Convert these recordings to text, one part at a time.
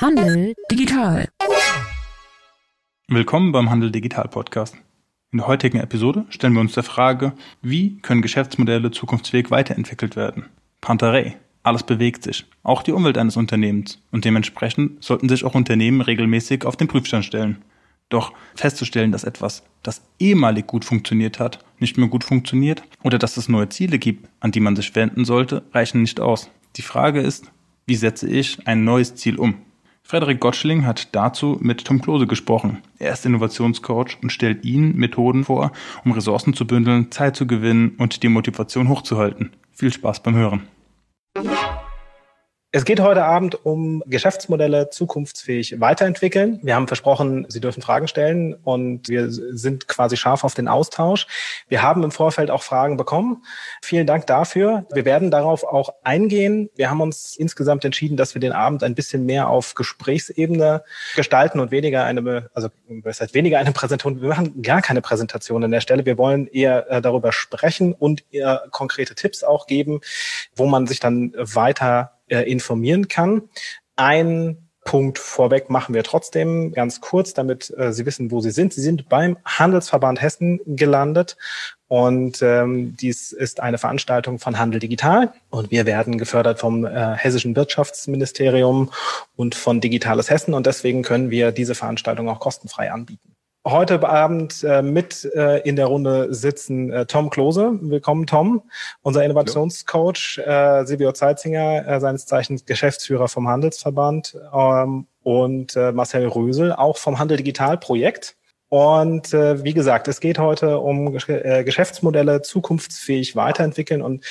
Handel digital. Willkommen beim Handel Digital Podcast. In der heutigen Episode stellen wir uns der Frage, wie können Geschäftsmodelle zukunftsfähig weiterentwickelt werden? Pantarei. Alles bewegt sich, auch die Umwelt eines Unternehmens, und dementsprechend sollten sich auch Unternehmen regelmäßig auf den Prüfstand stellen. Doch festzustellen, dass etwas, das ehemalig gut funktioniert hat, nicht mehr gut funktioniert oder dass es neue Ziele gibt, an die man sich wenden sollte, reichen nicht aus. Die Frage ist, wie setze ich ein neues Ziel um? Frederik Gottschling hat dazu mit Tom Klose gesprochen. Er ist Innovationscoach und stellt Ihnen Methoden vor, um Ressourcen zu bündeln, Zeit zu gewinnen und die Motivation hochzuhalten. Viel Spaß beim Hören. Es geht heute Abend um Geschäftsmodelle zukunftsfähig weiterentwickeln. Wir haben versprochen, Sie dürfen Fragen stellen und wir sind quasi scharf auf den Austausch. Wir haben im Vorfeld auch Fragen bekommen. Vielen Dank dafür. Wir werden darauf auch eingehen. Wir haben uns insgesamt entschieden, dass wir den Abend ein bisschen mehr auf Gesprächsebene gestalten und weniger eine, also das heißt weniger eine Präsentation. Wir machen gar keine Präsentation an der Stelle. Wir wollen eher äh, darüber sprechen und eher konkrete Tipps auch geben, wo man sich dann weiter äh, informieren kann. Ein Punkt vorweg machen wir trotzdem ganz kurz, damit äh, Sie wissen, wo Sie sind. Sie sind beim Handelsverband Hessen gelandet und ähm, dies ist eine Veranstaltung von Handel Digital und wir werden gefördert vom äh, Hessischen Wirtschaftsministerium und von Digitales Hessen und deswegen können wir diese Veranstaltung auch kostenfrei anbieten heute Abend äh, mit äh, in der Runde sitzen äh, Tom Klose. Willkommen, Tom, unser Innovationscoach, äh, Silvio Zeitzinger, äh, seines Zeichens Geschäftsführer vom Handelsverband ähm, und äh, Marcel Rösel, auch vom Handel Digital Projekt. Und äh, wie gesagt, es geht heute um äh, Geschäftsmodelle zukunftsfähig weiterentwickeln und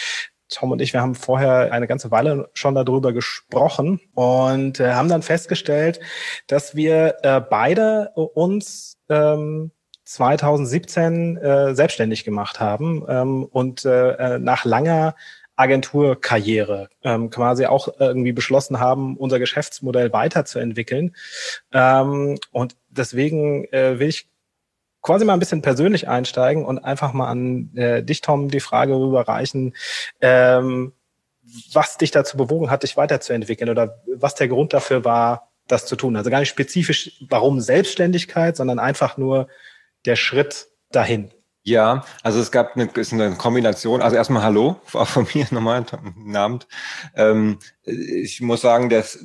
Tom und ich, wir haben vorher eine ganze Weile schon darüber gesprochen und äh, haben dann festgestellt, dass wir äh, beide uns ähm, 2017 äh, selbstständig gemacht haben ähm, und äh, äh, nach langer Agenturkarriere ähm, quasi auch irgendwie beschlossen haben, unser Geschäftsmodell weiterzuentwickeln. Ähm, und deswegen äh, will ich quasi mal ein bisschen persönlich einsteigen und einfach mal an äh, dich, Tom, die Frage rüberreichen, ähm, was dich dazu bewogen hat, dich weiterzuentwickeln oder was der Grund dafür war, das zu tun. Also gar nicht spezifisch, warum Selbstständigkeit, sondern einfach nur der Schritt dahin. Ja, also es gab eine, ist eine Kombination. Also erstmal Hallo, auch von mir nochmal, guten Abend. Ähm, ich muss sagen, dass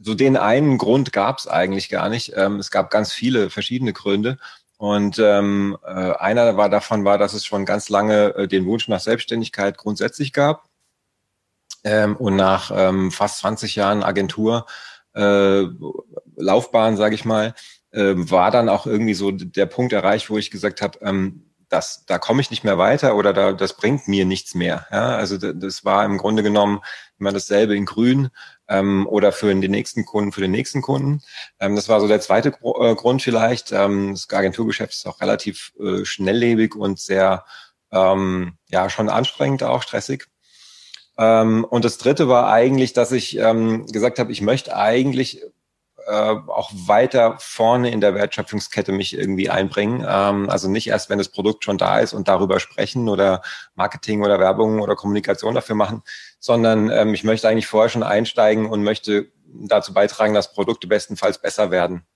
so den einen Grund gab es eigentlich gar nicht. Ähm, es gab ganz viele verschiedene Gründe. Und ähm, äh, einer war davon war, dass es schon ganz lange äh, den Wunsch nach Selbstständigkeit grundsätzlich gab. Ähm, und nach ähm, fast 20 Jahren Agentur äh, Laufbahn, sage ich mal, äh, war dann auch irgendwie so der Punkt erreicht, wo ich gesagt habe, ähm, das, da komme ich nicht mehr weiter oder da, das bringt mir nichts mehr. Ja? Also das war im Grunde genommen immer dasselbe in Grün ähm, oder für den nächsten Kunden, für den nächsten Kunden. Ähm, das war so der zweite Gro äh, Grund vielleicht. Ähm, das Agenturgeschäft ist auch relativ äh, schnelllebig und sehr, ähm, ja, schon anstrengend, auch stressig. Ähm, und das dritte war eigentlich, dass ich ähm, gesagt habe, ich möchte eigentlich äh, auch weiter vorne in der Wertschöpfungskette mich irgendwie einbringen. Ähm, also nicht erst, wenn das Produkt schon da ist und darüber sprechen oder Marketing oder Werbung oder Kommunikation dafür machen, sondern ähm, ich möchte eigentlich vorher schon einsteigen und möchte dazu beitragen, dass Produkte bestenfalls besser werden.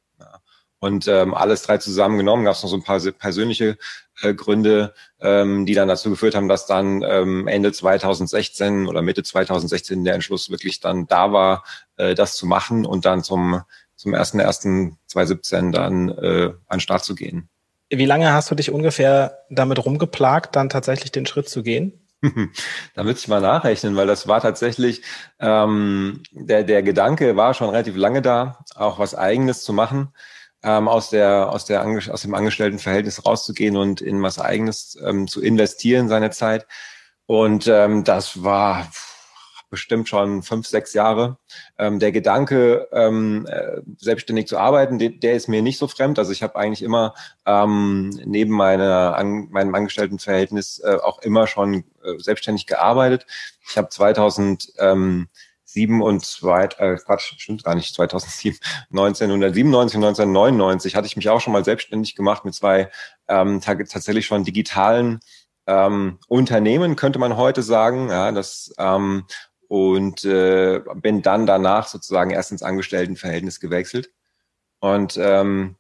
Und ähm, alles drei zusammengenommen gab es noch so ein paar persönliche äh, Gründe, ähm, die dann dazu geführt haben, dass dann ähm, Ende 2016 oder Mitte 2016 der Entschluss wirklich dann da war, äh, das zu machen und dann zum zum 1.1.2017 dann äh, an den Start zu gehen. Wie lange hast du dich ungefähr damit rumgeplagt, dann tatsächlich den Schritt zu gehen? da müsste ich mal nachrechnen, weil das war tatsächlich, ähm, der, der Gedanke war schon relativ lange da, auch was Eigenes zu machen ähm, aus, der, aus, der, aus dem Angestelltenverhältnis rauszugehen und in was Eigenes ähm, zu investieren seine Zeit. Und ähm, das war bestimmt schon fünf, sechs Jahre. Ähm, der Gedanke, ähm, äh, selbstständig zu arbeiten, der, der ist mir nicht so fremd. Also ich habe eigentlich immer ähm, neben meiner, an, meinem Angestelltenverhältnis äh, auch immer schon äh, selbstständig gearbeitet. Ich habe 2000 ähm, 7 und zwei, äh, Quatsch, stimmt gar nicht, 2007, 1997 und 1999 hatte ich mich auch schon mal selbstständig gemacht mit zwei ähm, tatsächlich schon digitalen ähm, Unternehmen, könnte man heute sagen. Ja, das, ähm, und äh, bin dann danach sozusagen erst ins Angestelltenverhältnis gewechselt. Und ähm,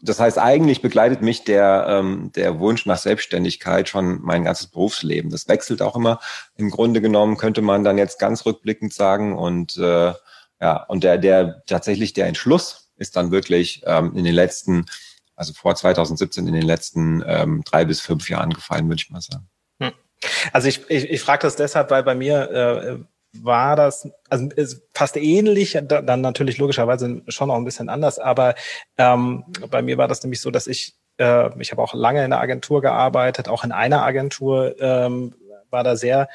das heißt, eigentlich begleitet mich der, ähm, der Wunsch nach Selbstständigkeit schon mein ganzes Berufsleben. Das wechselt auch immer. Im Grunde genommen könnte man dann jetzt ganz rückblickend sagen. Und äh, ja, und der, der tatsächlich der Entschluss ist dann wirklich ähm, in den letzten, also vor 2017 in den letzten ähm, drei bis fünf Jahren gefallen, würde ich mal sagen. Hm. Also ich, ich, ich frage das deshalb, weil bei mir äh, war das, also fast ähnlich, dann natürlich logischerweise schon auch ein bisschen anders, aber ähm, bei mir war das nämlich so, dass ich, äh, ich habe auch lange in der Agentur gearbeitet, auch in einer Agentur ähm, war da sehr,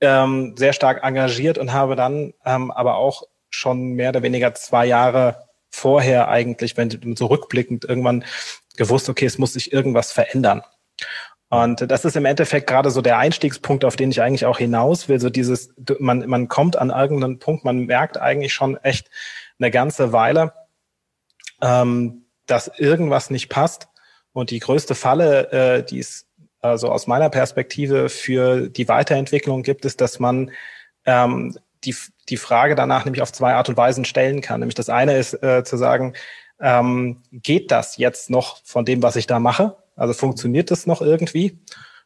ähm, sehr stark engagiert und habe dann ähm, aber auch schon mehr oder weniger zwei Jahre vorher eigentlich, wenn so rückblickend irgendwann gewusst, okay, es muss sich irgendwas verändern. Und das ist im Endeffekt gerade so der Einstiegspunkt, auf den ich eigentlich auch hinaus will. So dieses, man, man kommt an irgendeinen Punkt, man merkt eigentlich schon echt eine ganze Weile, ähm, dass irgendwas nicht passt. Und die größte Falle, äh, die es also aus meiner Perspektive für die Weiterentwicklung gibt, ist, dass man ähm, die, die Frage danach nämlich auf zwei Art und Weisen stellen kann. Nämlich das eine ist äh, zu sagen, ähm, geht das jetzt noch von dem, was ich da mache? Also funktioniert das noch irgendwie?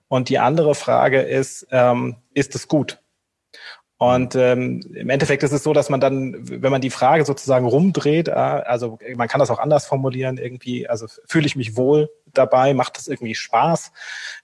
Und die andere Frage ist, ähm, ist es gut? Und ähm, im Endeffekt ist es so, dass man dann, wenn man die Frage sozusagen rumdreht, äh, also man kann das auch anders formulieren, irgendwie, also fühle ich mich wohl dabei, macht das irgendwie Spaß?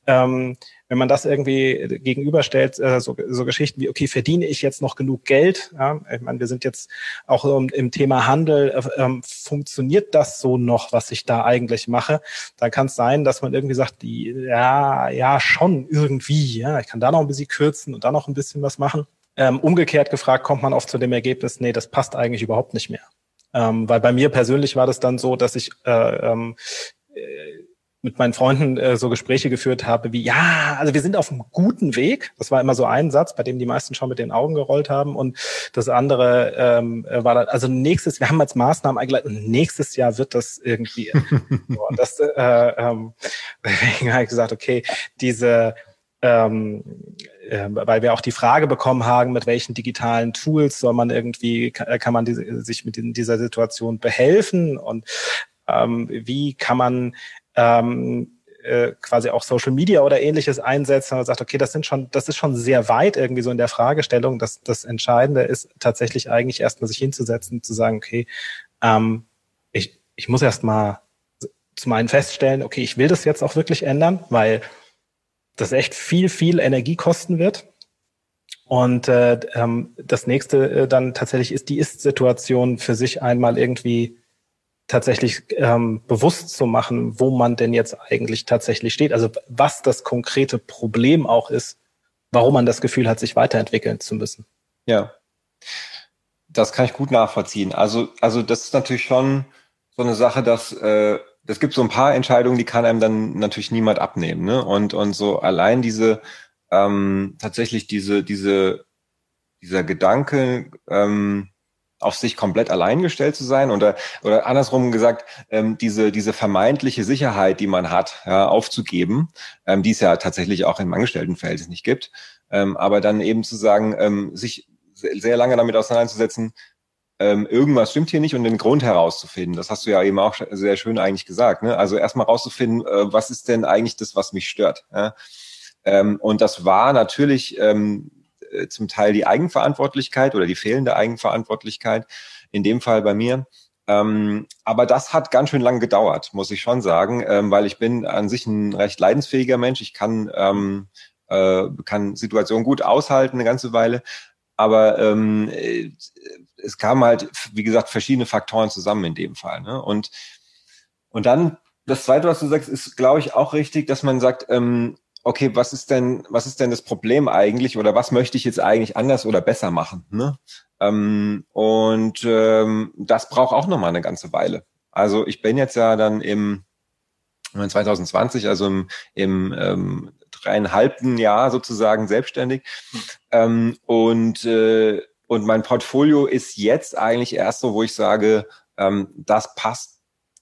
Ähm, wenn man das irgendwie gegenüberstellt, äh, so, so Geschichten wie, okay, verdiene ich jetzt noch genug Geld? Ja, ich meine, wir sind jetzt auch um, im Thema Handel, äh, ähm, funktioniert das so noch, was ich da eigentlich mache? Da kann es sein, dass man irgendwie sagt, die, ja, ja, schon irgendwie, ja, ich kann da noch ein bisschen kürzen und da noch ein bisschen was machen. Ähm, umgekehrt gefragt kommt man oft zu dem Ergebnis, nee, das passt eigentlich überhaupt nicht mehr. Ähm, weil bei mir persönlich war das dann so, dass ich äh, ähm, äh, mit meinen Freunden äh, so Gespräche geführt habe, wie ja, also wir sind auf einem guten Weg. Das war immer so ein Satz, bei dem die meisten schon mit den Augen gerollt haben. Und das andere ähm, war dann, also nächstes, wir haben als Maßnahmen eingeleitet, nächstes Jahr wird das irgendwie. und das, äh, ähm, deswegen habe ich gesagt, okay, diese ähm, äh, weil wir auch die Frage bekommen haben, mit welchen digitalen Tools soll man irgendwie, kann man diese, sich mit in dieser Situation behelfen und ähm, wie kann man ähm, äh, quasi auch Social Media oder ähnliches einsetzt und sagt, okay, das sind schon, das ist schon sehr weit irgendwie so in der Fragestellung. dass das Entscheidende ist tatsächlich eigentlich erstmal sich hinzusetzen, zu sagen, okay, ähm, ich, ich muss erstmal zum einen feststellen, okay, ich will das jetzt auch wirklich ändern, weil das echt viel, viel Energie kosten wird. Und äh, ähm, das nächste äh, dann tatsächlich ist die Ist-Situation für sich einmal irgendwie tatsächlich ähm, bewusst zu machen, wo man denn jetzt eigentlich tatsächlich steht. Also was das konkrete Problem auch ist, warum man das Gefühl hat, sich weiterentwickeln zu müssen. Ja, das kann ich gut nachvollziehen. Also, also das ist natürlich schon so eine Sache, dass äh, es gibt so ein paar Entscheidungen, die kann einem dann natürlich niemand abnehmen. Ne? Und, und so allein diese, ähm, tatsächlich diese, diese, dieser Gedanke, ähm, auf sich komplett allein gestellt zu sein oder oder andersrum gesagt ähm, diese diese vermeintliche Sicherheit, die man hat, ja, aufzugeben, ähm, die es ja tatsächlich auch im Angestelltenverhältnis nicht gibt, ähm, aber dann eben zu sagen, ähm, sich sehr lange damit auseinanderzusetzen, ähm, irgendwas stimmt hier nicht und den Grund herauszufinden. Das hast du ja eben auch sehr schön eigentlich gesagt. Ne? Also erstmal rauszufinden, äh, was ist denn eigentlich das, was mich stört. Ja? Ähm, und das war natürlich ähm, äh, zum Teil die Eigenverantwortlichkeit oder die fehlende Eigenverantwortlichkeit, in dem Fall bei mir. Ähm, aber das hat ganz schön lang gedauert, muss ich schon sagen, ähm, weil ich bin an sich ein recht leidensfähiger Mensch. Ich kann, ähm, äh, kann Situationen gut aushalten eine ganze Weile. Aber ähm, äh, es kamen halt, wie gesagt, verschiedene Faktoren zusammen in dem Fall. Ne? Und, und dann, das Zweite, was du sagst, ist, glaube ich, auch richtig, dass man sagt, ähm, okay, was ist denn, was ist denn das Problem eigentlich oder was möchte ich jetzt eigentlich anders oder besser machen? Ne? Ähm, und ähm, das braucht auch nochmal eine ganze Weile. Also ich bin jetzt ja dann im 2020, also im, im ähm, dreieinhalbten Jahr sozusagen selbstständig. Ähm, und, äh, und mein Portfolio ist jetzt eigentlich erst so, wo ich sage, ähm, das passt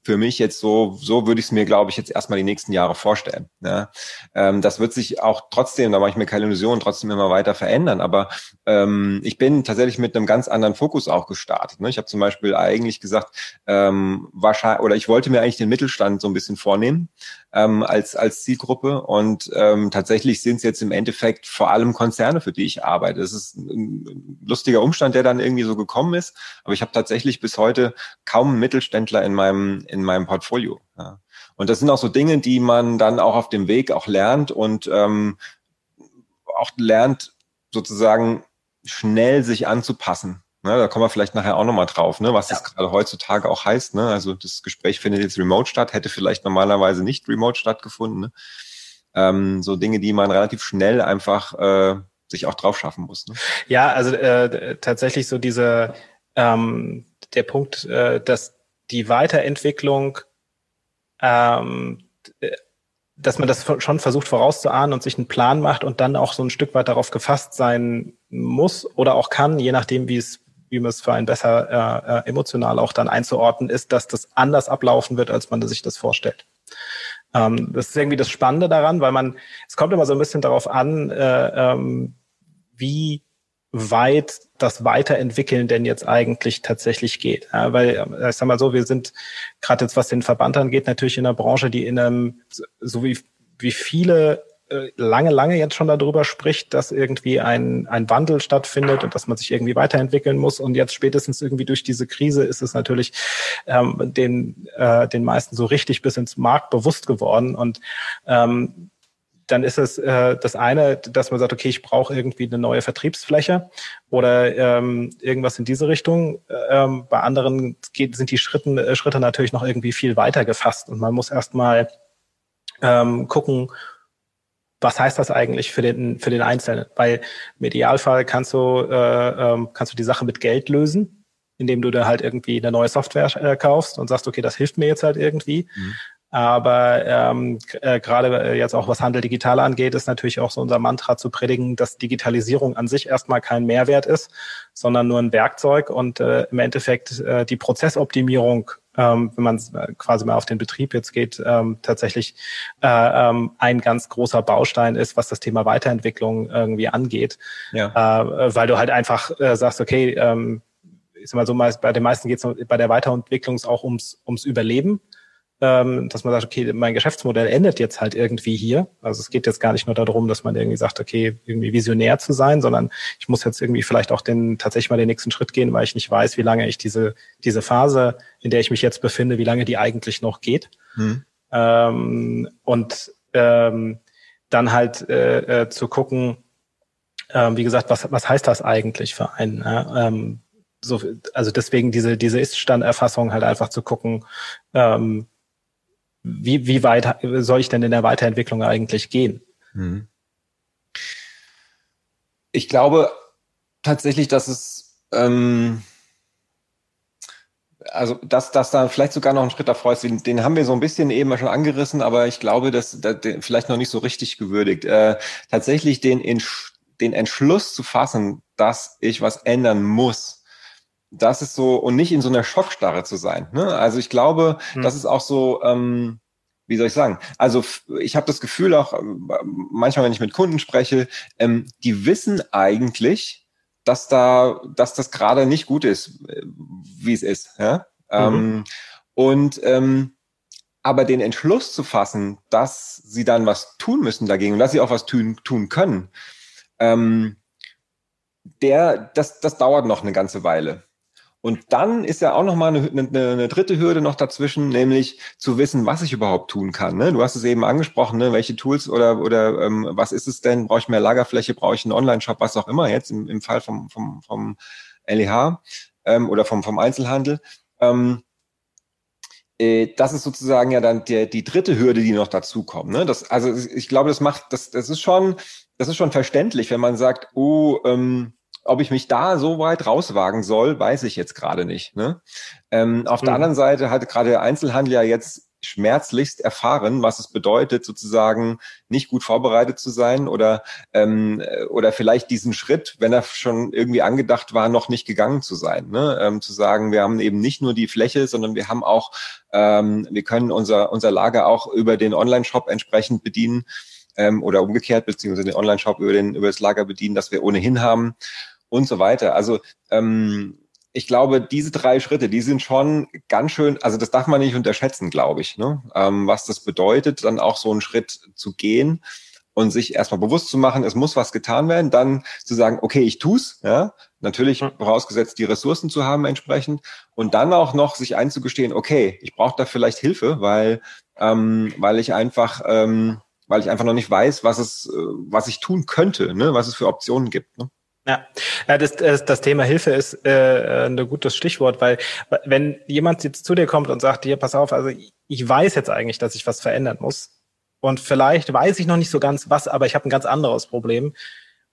für mich jetzt so, so würde ich es mir, glaube ich, jetzt erstmal die nächsten Jahre vorstellen. Ja. Ähm, das wird sich auch trotzdem, da mache ich mir keine Illusionen, trotzdem immer weiter verändern. Aber ähm, ich bin tatsächlich mit einem ganz anderen Fokus auch gestartet. Ne? Ich habe zum Beispiel eigentlich gesagt, ähm, wahrscheinlich, oder ich wollte mir eigentlich den Mittelstand so ein bisschen vornehmen ähm, als, als Zielgruppe. Und ähm, tatsächlich sind es jetzt im Endeffekt vor allem Konzerne, für die ich arbeite. Das ist ein lustiger Umstand, der dann irgendwie so gekommen ist. Aber ich habe tatsächlich bis heute kaum Mittelständler in meinem, in meinem Portfolio. Ja. Und das sind auch so Dinge, die man dann auch auf dem Weg auch lernt und ähm, auch lernt, sozusagen schnell sich anzupassen. Ne, da kommen wir vielleicht nachher auch nochmal drauf, ne, was ja. das gerade heutzutage auch heißt. Ne? Also das Gespräch findet jetzt remote statt, hätte vielleicht normalerweise nicht remote stattgefunden. Ne? Ähm, so Dinge, die man relativ schnell einfach äh, sich auch drauf schaffen muss. Ne? Ja, also äh, tatsächlich so diese ähm, der Punkt, äh, dass die Weiterentwicklung ähm, dass man das schon versucht vorauszuahnen und sich einen Plan macht und dann auch so ein Stück weit darauf gefasst sein muss oder auch kann, je nachdem, wie es wie man es für einen besser äh, äh, emotional auch dann einzuordnen ist, dass das anders ablaufen wird, als man sich das vorstellt. Ähm, das ist irgendwie das Spannende daran, weil man, es kommt immer so ein bisschen darauf an, äh, ähm, wie weit das Weiterentwickeln denn jetzt eigentlich tatsächlich geht. Ja, weil, äh, ich sag mal so, wir sind gerade jetzt, was den Verband angeht, natürlich in einer Branche, die in einem, so wie, wie viele lange, lange jetzt schon darüber spricht, dass irgendwie ein, ein Wandel stattfindet und dass man sich irgendwie weiterentwickeln muss. Und jetzt spätestens irgendwie durch diese Krise ist es natürlich ähm, den, äh, den meisten so richtig bis ins Markt bewusst geworden. Und ähm, dann ist es äh, das eine, dass man sagt, okay, ich brauche irgendwie eine neue Vertriebsfläche oder ähm, irgendwas in diese Richtung. Ähm, bei anderen geht, sind die Schritten, äh, Schritte natürlich noch irgendwie viel weiter gefasst und man muss erstmal ähm, gucken, was heißt das eigentlich für den, für den Einzelnen? Weil im Idealfall kannst du, äh, ähm, kannst du die Sache mit Geld lösen, indem du da halt irgendwie eine neue Software äh, kaufst und sagst, okay, das hilft mir jetzt halt irgendwie. Mhm. Aber ähm, äh, gerade jetzt auch was Handel digital angeht, ist natürlich auch so unser Mantra zu predigen, dass Digitalisierung an sich erstmal kein Mehrwert ist, sondern nur ein Werkzeug und äh, im Endeffekt äh, die Prozessoptimierung ähm, wenn man äh, quasi mal auf den Betrieb jetzt geht, ähm, tatsächlich äh, ähm, ein ganz großer Baustein ist, was das Thema Weiterentwicklung irgendwie angeht. Ja. Äh, weil du halt einfach äh, sagst, okay, ähm, ich sag mal so, bei den meisten geht es bei der Weiterentwicklung auch ums, ums Überleben ähm, dass man sagt, okay, mein Geschäftsmodell endet jetzt halt irgendwie hier. Also es geht jetzt gar nicht nur darum, dass man irgendwie sagt, okay, irgendwie visionär zu sein, sondern ich muss jetzt irgendwie vielleicht auch den tatsächlich mal den nächsten Schritt gehen, weil ich nicht weiß, wie lange ich diese diese Phase, in der ich mich jetzt befinde, wie lange die eigentlich noch geht. Hm. Ähm, und ähm, dann halt äh, äh, zu gucken, ähm, wie gesagt, was was heißt das eigentlich für einen? Ähm, so, also deswegen diese diese Ist-Stand-Erfassung halt einfach zu gucken, ähm, wie, wie weit soll ich denn in der Weiterentwicklung eigentlich gehen? Hm. Ich glaube tatsächlich, dass es ähm, also dass, dass da vielleicht sogar noch ein Schritt davor ist, den, den haben wir so ein bisschen eben schon angerissen, aber ich glaube, dass, dass vielleicht noch nicht so richtig gewürdigt. Äh, tatsächlich den, den Entschluss zu fassen, dass ich was ändern muss, das ist so, und nicht in so einer Schockstarre zu sein. Ne? Also ich glaube, hm. das ist auch so, ähm, wie soll ich sagen? Also ich habe das Gefühl auch, ähm, manchmal, wenn ich mit Kunden spreche, ähm, die wissen eigentlich, dass da, dass das gerade nicht gut ist, äh, wie es ist. Ja? Mhm. Ähm, und ähm, aber den Entschluss zu fassen, dass sie dann was tun müssen dagegen und dass sie auch was tun, tun können, ähm, der, das, das dauert noch eine ganze Weile. Und dann ist ja auch nochmal eine, eine, eine dritte Hürde noch dazwischen, nämlich zu wissen, was ich überhaupt tun kann. Ne? Du hast es eben angesprochen, ne? welche Tools oder, oder ähm, was ist es denn? Brauche ich mehr Lagerfläche? Brauche ich einen Online-Shop? Was auch immer jetzt im, im Fall vom, vom, vom LEH ähm, oder vom, vom Einzelhandel. Ähm, äh, das ist sozusagen ja dann der, die dritte Hürde, die noch dazukommt. Ne? Das, also ich glaube, das macht, das, das ist schon, das ist schon verständlich, wenn man sagt, oh, ähm, ob ich mich da so weit rauswagen soll, weiß ich jetzt gerade nicht. Ne? Ähm, auf mhm. der anderen Seite hat gerade der Einzelhandel ja jetzt schmerzlichst erfahren, was es bedeutet, sozusagen nicht gut vorbereitet zu sein oder ähm, oder vielleicht diesen Schritt, wenn er schon irgendwie angedacht war, noch nicht gegangen zu sein. Ne? Ähm, zu sagen, wir haben eben nicht nur die Fläche, sondern wir haben auch, ähm, wir können unser unser Lager auch über den Online-Shop entsprechend bedienen ähm, oder umgekehrt, beziehungsweise den Online-Shop über den über das Lager bedienen, das wir ohnehin haben und so weiter. Also ähm, ich glaube, diese drei Schritte, die sind schon ganz schön, also das darf man nicht unterschätzen, glaube ich, ne? ähm, was das bedeutet, dann auch so einen Schritt zu gehen und sich erstmal bewusst zu machen, es muss was getan werden, dann zu sagen, okay, ich tu's, ja, natürlich vorausgesetzt die Ressourcen zu haben entsprechend und dann auch noch sich einzugestehen, okay, ich brauche da vielleicht Hilfe, weil ähm, weil ich einfach ähm, weil ich einfach noch nicht weiß, was es äh, was ich tun könnte, ne, was es für Optionen gibt. Ne? Ja, ja das, das, das Thema Hilfe ist äh, ein gutes Stichwort, weil wenn jemand jetzt zu dir kommt und sagt, hier, pass auf, also ich weiß jetzt eigentlich, dass ich was verändern muss und vielleicht weiß ich noch nicht so ganz was, aber ich habe ein ganz anderes Problem.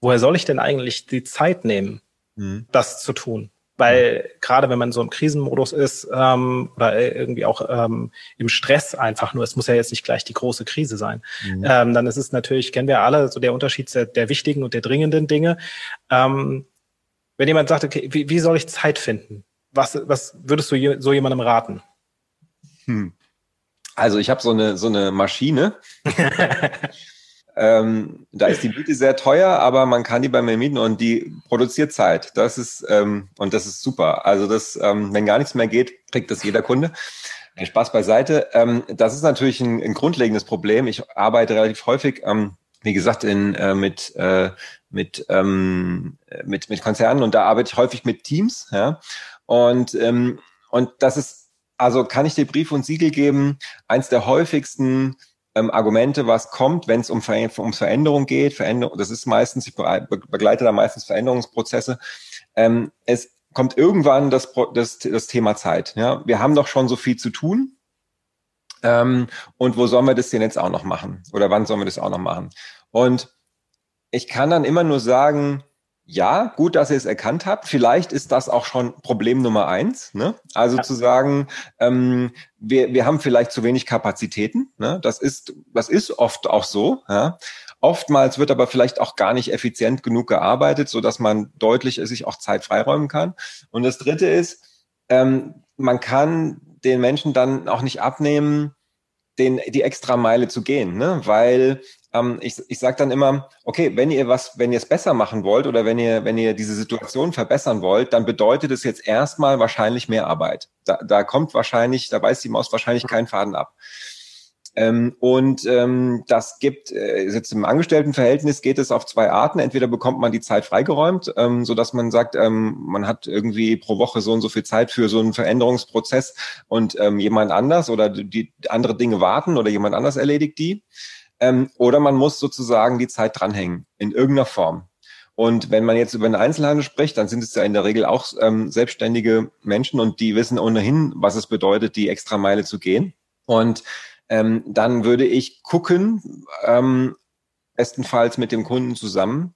Woher soll ich denn eigentlich die Zeit nehmen, mhm. das zu tun? Weil gerade wenn man so im Krisenmodus ist ähm, oder irgendwie auch ähm, im Stress einfach nur, es muss ja jetzt nicht gleich die große Krise sein, mhm. ähm, dann ist es natürlich, kennen wir alle, so der Unterschied der, der wichtigen und der dringenden Dinge. Ähm, wenn jemand sagt, okay, wie, wie soll ich Zeit finden? Was, was würdest du so jemandem raten? Hm. Also ich habe so eine so eine Maschine. Ähm, da ist die Miete sehr teuer, aber man kann die bei mir mieten und die produziert Zeit. Das ist ähm, und das ist super. Also das, ähm, wenn gar nichts mehr geht, kriegt das jeder Kunde. Spaß beiseite. Ähm, das ist natürlich ein, ein grundlegendes Problem. Ich arbeite relativ häufig, ähm, wie gesagt, in, äh, mit, äh, mit, ähm, mit, mit Konzernen und da arbeite ich häufig mit Teams. Ja? Und, und das ist, also kann ich dir Brief und Siegel geben, eins der häufigsten ähm, Argumente, was kommt, wenn es um, Ver um Veränderung geht. Veränderung, das ist meistens, ich begleite da meistens Veränderungsprozesse. Ähm, es kommt irgendwann das, das, das Thema Zeit. Ja? Wir haben doch schon so viel zu tun. Ähm, und wo sollen wir das denn jetzt auch noch machen? Oder wann sollen wir das auch noch machen? Und ich kann dann immer nur sagen, ja, gut, dass ihr es erkannt habt. Vielleicht ist das auch schon Problem Nummer eins. Ne? Also ja. zu sagen, ähm, wir, wir haben vielleicht zu wenig Kapazitäten. Ne? Das ist, das ist oft auch so. Ja? Oftmals wird aber vielleicht auch gar nicht effizient genug gearbeitet, so dass man deutlich sich auch Zeit freiräumen kann. Und das Dritte ist, ähm, man kann den Menschen dann auch nicht abnehmen, den, die extra Meile zu gehen, ne? weil ähm, ich, ich sage dann immer, okay, wenn ihr was, wenn ihr es besser machen wollt oder wenn ihr, wenn ihr diese Situation verbessern wollt, dann bedeutet es jetzt erstmal wahrscheinlich mehr Arbeit. Da, da kommt wahrscheinlich, da beißt die Maus wahrscheinlich keinen Faden ab. Ähm, und ähm, das gibt, äh, jetzt im Angestelltenverhältnis geht es auf zwei Arten. Entweder bekommt man die Zeit freigeräumt, ähm, so dass man sagt, ähm, man hat irgendwie pro Woche so und so viel Zeit für so einen Veränderungsprozess und ähm, jemand anders oder die andere Dinge warten oder jemand anders erledigt die. Ähm, oder man muss sozusagen die Zeit dranhängen, in irgendeiner Form. Und wenn man jetzt über den Einzelhandel spricht, dann sind es ja in der Regel auch ähm, selbstständige Menschen und die wissen ohnehin, was es bedeutet, die extra Meile zu gehen. Und ähm, dann würde ich gucken, ähm, bestenfalls mit dem Kunden zusammen,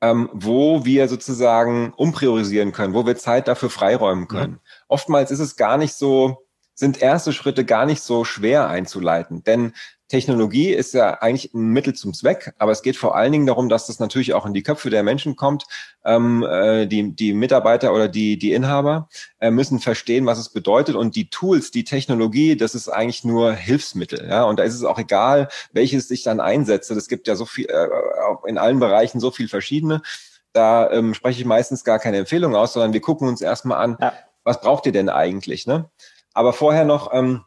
ähm, wo wir sozusagen umpriorisieren können, wo wir Zeit dafür freiräumen können. Mhm. Oftmals ist es gar nicht so, sind erste Schritte gar nicht so schwer einzuleiten, denn Technologie ist ja eigentlich ein Mittel zum Zweck, aber es geht vor allen Dingen darum, dass das natürlich auch in die Köpfe der Menschen kommt. Ähm, äh, die, die Mitarbeiter oder die, die Inhaber äh, müssen verstehen, was es bedeutet. Und die Tools, die Technologie, das ist eigentlich nur Hilfsmittel. Ja? Und da ist es auch egal, welches ich dann einsetze. Das gibt ja so viel, äh, in allen Bereichen so viel verschiedene. Da ähm, spreche ich meistens gar keine Empfehlung aus, sondern wir gucken uns erstmal an, ja. was braucht ihr denn eigentlich? Ne? Aber vorher noch, ähm,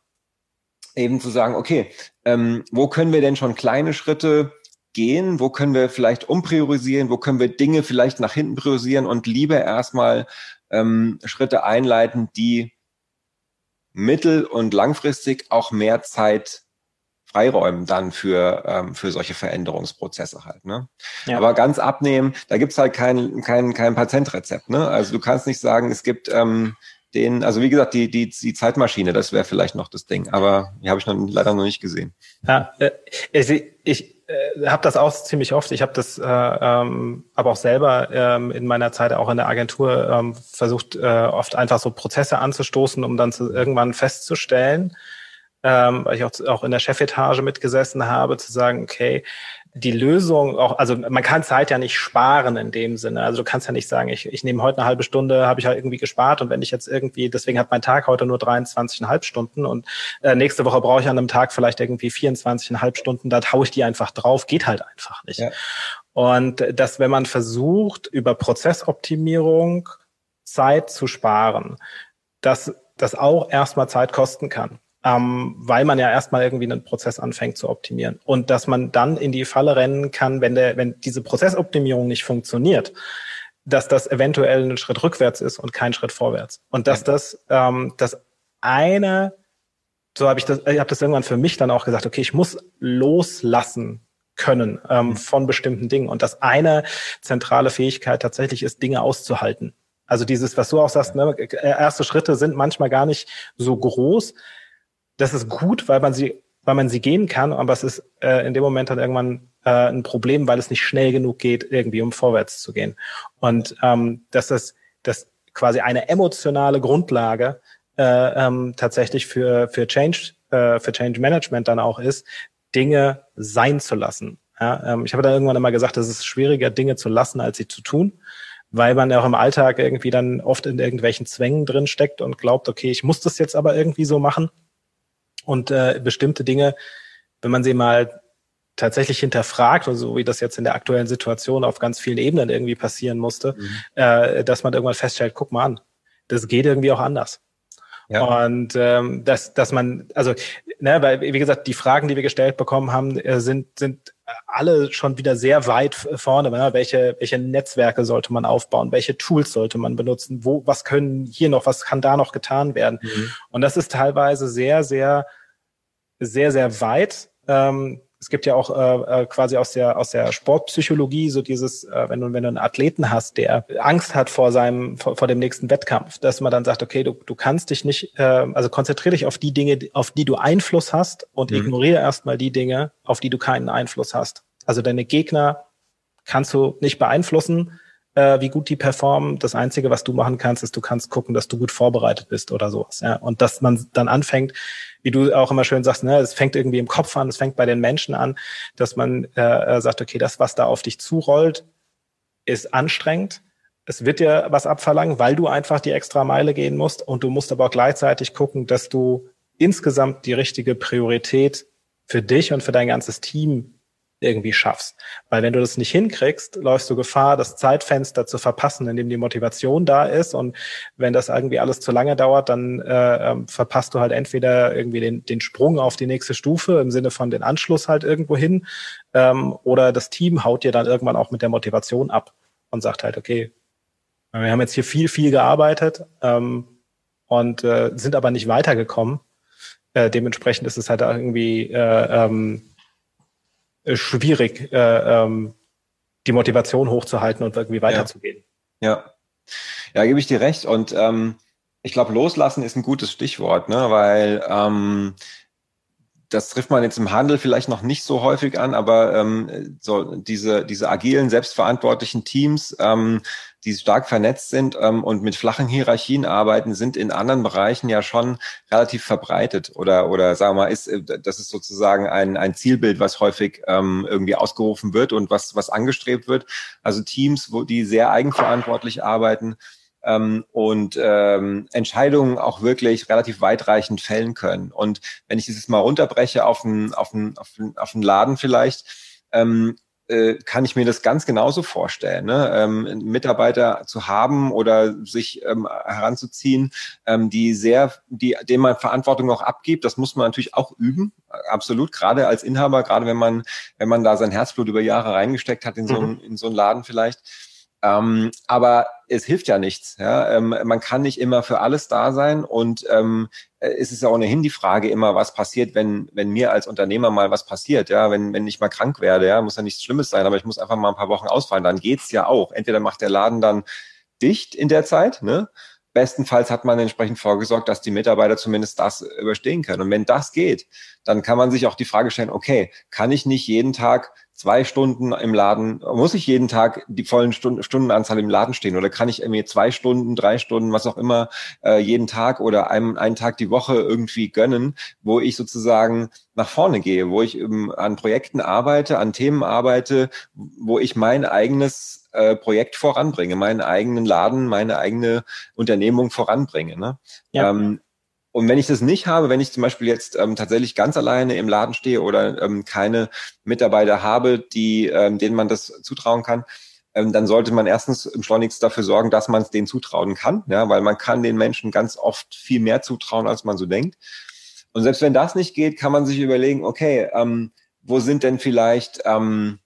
eben zu sagen, okay, ähm, wo können wir denn schon kleine Schritte gehen? Wo können wir vielleicht umpriorisieren? Wo können wir Dinge vielleicht nach hinten priorisieren und lieber erstmal ähm, Schritte einleiten, die mittel- und langfristig auch mehr Zeit freiräumen dann für, ähm, für solche Veränderungsprozesse halt. Ne? Ja. Aber ganz abnehmen, da gibt's halt kein, kein, kein Patentrezept. Ne? Also du kannst nicht sagen, es gibt ähm, den, also wie gesagt, die, die, die Zeitmaschine, das wäre vielleicht noch das Ding, aber die habe ich noch, leider noch nicht gesehen. Ja, äh, ich, ich äh, habe das auch ziemlich oft. Ich habe das äh, ähm, aber auch selber ähm, in meiner Zeit auch in der Agentur ähm, versucht, äh, oft einfach so Prozesse anzustoßen, um dann zu, irgendwann festzustellen, ähm, weil ich auch, auch in der Chefetage mitgesessen habe, zu sagen, okay, die Lösung auch, also man kann Zeit ja nicht sparen in dem Sinne. Also du kannst ja nicht sagen, ich, ich nehme heute eine halbe Stunde, habe ich halt irgendwie gespart und wenn ich jetzt irgendwie, deswegen hat mein Tag heute nur 23,5 Stunden und äh, nächste Woche brauche ich an einem Tag vielleicht irgendwie 24,5 Stunden, da taue ich die einfach drauf, geht halt einfach nicht. Ja. Und dass, wenn man versucht, über Prozessoptimierung Zeit zu sparen, dass das auch erstmal Zeit kosten kann ähm, weil man ja erstmal irgendwie einen Prozess anfängt zu optimieren. Und dass man dann in die Falle rennen kann, wenn, der, wenn diese Prozessoptimierung nicht funktioniert, dass das eventuell ein Schritt rückwärts ist und kein Schritt vorwärts. Und dass das ähm, das eine, so habe ich das, ich habe das irgendwann für mich dann auch gesagt, okay, ich muss loslassen können ähm, mhm. von bestimmten Dingen. Und das eine zentrale Fähigkeit tatsächlich ist, Dinge auszuhalten. Also dieses, was du auch sagst, ne, erste Schritte sind manchmal gar nicht so groß, das ist gut, weil man sie, weil man sie gehen kann, aber es ist äh, in dem Moment dann irgendwann äh, ein Problem, weil es nicht schnell genug geht, irgendwie um vorwärts zu gehen. Und ähm, dass das, das quasi eine emotionale Grundlage äh, ähm, tatsächlich für für Change äh, für Change Management dann auch ist, Dinge sein zu lassen. Ja, ähm, ich habe da irgendwann immer gesagt, es ist schwieriger, Dinge zu lassen, als sie zu tun, weil man ja auch im Alltag irgendwie dann oft in irgendwelchen Zwängen drin steckt und glaubt, okay, ich muss das jetzt aber irgendwie so machen. Und äh, bestimmte Dinge, wenn man sie mal tatsächlich hinterfragt, und so wie das jetzt in der aktuellen Situation auf ganz vielen Ebenen irgendwie passieren musste, mhm. äh, dass man irgendwann feststellt, guck mal an, das geht irgendwie auch anders. Ja. Und ähm, dass, dass man, also, ne, weil, wie gesagt, die Fragen, die wir gestellt bekommen haben, äh, sind, sind alle schon wieder sehr weit vorne. Ne? Welche, welche Netzwerke sollte man aufbauen? Welche Tools sollte man benutzen? Wo, was können hier noch, was kann da noch getan werden? Mhm. Und das ist teilweise sehr, sehr, sehr, sehr weit. Ähm, es gibt ja auch äh, äh, quasi aus der aus der Sportpsychologie so dieses, äh, wenn du wenn du einen Athleten hast, der Angst hat vor seinem vor, vor dem nächsten Wettkampf, dass man dann sagt, okay, du du kannst dich nicht, äh, also konzentriere dich auf die Dinge, auf die du Einfluss hast und mhm. ignoriere erstmal die Dinge, auf die du keinen Einfluss hast. Also deine Gegner kannst du nicht beeinflussen, äh, wie gut die performen. Das Einzige, was du machen kannst, ist, du kannst gucken, dass du gut vorbereitet bist oder sowas. Ja? Und dass man dann anfängt, wie du auch immer schön sagst, ne, es fängt irgendwie im Kopf an, es fängt bei den Menschen an, dass man äh, sagt, okay, das, was da auf dich zurollt, ist anstrengend. Es wird dir was abverlangen, weil du einfach die extra Meile gehen musst und du musst aber auch gleichzeitig gucken, dass du insgesamt die richtige Priorität für dich und für dein ganzes Team irgendwie schaffst. Weil wenn du das nicht hinkriegst, läufst du Gefahr, das Zeitfenster zu verpassen, in dem die Motivation da ist. Und wenn das irgendwie alles zu lange dauert, dann äh, ähm, verpasst du halt entweder irgendwie den, den Sprung auf die nächste Stufe im Sinne von den Anschluss halt irgendwo hin, ähm, oder das Team haut dir dann irgendwann auch mit der Motivation ab und sagt halt, okay, wir haben jetzt hier viel, viel gearbeitet ähm, und äh, sind aber nicht weitergekommen. Äh, dementsprechend ist es halt irgendwie äh, ähm, äh, schwierig, äh, ähm, die Motivation hochzuhalten und irgendwie weiterzugehen. Ja, ja, ja gebe ich dir recht. Und ähm, ich glaube, loslassen ist ein gutes Stichwort, ne? weil ähm, das trifft man jetzt im Handel vielleicht noch nicht so häufig an, aber ähm, so diese, diese agilen, selbstverantwortlichen Teams, ähm, die stark vernetzt sind ähm, und mit flachen Hierarchien arbeiten, sind in anderen Bereichen ja schon relativ verbreitet oder oder sagen wir mal, ist äh, das ist sozusagen ein ein Zielbild, was häufig ähm, irgendwie ausgerufen wird und was was angestrebt wird. Also Teams, wo die sehr eigenverantwortlich arbeiten ähm, und ähm, Entscheidungen auch wirklich relativ weitreichend fällen können. Und wenn ich dieses mal runterbreche auf einen auf einen auf auf Laden vielleicht ähm, äh, kann ich mir das ganz genauso vorstellen, ne? ähm, Mitarbeiter zu haben oder sich ähm, heranzuziehen, ähm, die sehr, die, dem man Verantwortung auch abgibt. Das muss man natürlich auch üben, absolut. Gerade als Inhaber, gerade wenn man, wenn man da sein Herzblut über Jahre reingesteckt hat in so, mhm. in so einen Laden vielleicht. Ähm, aber es hilft ja nichts. Ja? Ähm, man kann nicht immer für alles da sein und ähm, es ist ja ohnehin die Frage immer, was passiert, wenn, wenn mir als Unternehmer mal was passiert, ja, wenn, wenn ich mal krank werde, ja, muss ja nichts Schlimmes sein, aber ich muss einfach mal ein paar Wochen ausfallen, dann geht's ja auch. Entweder macht der Laden dann dicht in der Zeit, ne? Bestenfalls hat man entsprechend vorgesorgt, dass die Mitarbeiter zumindest das überstehen können. Und wenn das geht, dann kann man sich auch die Frage stellen, okay, kann ich nicht jeden Tag zwei Stunden im Laden, muss ich jeden Tag die vollen Stunden, Stundenanzahl im Laden stehen oder kann ich mir zwei Stunden, drei Stunden, was auch immer, äh, jeden Tag oder einen, einen Tag die Woche irgendwie gönnen, wo ich sozusagen nach vorne gehe, wo ich ähm, an Projekten arbeite, an Themen arbeite, wo ich mein eigenes äh, Projekt voranbringe, meinen eigenen Laden, meine eigene Unternehmung voranbringe. Ne? Ja. Ähm, und wenn ich das nicht habe, wenn ich zum Beispiel jetzt ähm, tatsächlich ganz alleine im Laden stehe oder ähm, keine Mitarbeiter habe, die, ähm, denen man das zutrauen kann, ähm, dann sollte man erstens im schleunigst dafür sorgen, dass man es denen zutrauen kann, ja, weil man kann den Menschen ganz oft viel mehr zutrauen, als man so denkt. Und selbst wenn das nicht geht, kann man sich überlegen, okay, ähm, wo sind denn vielleicht ähm,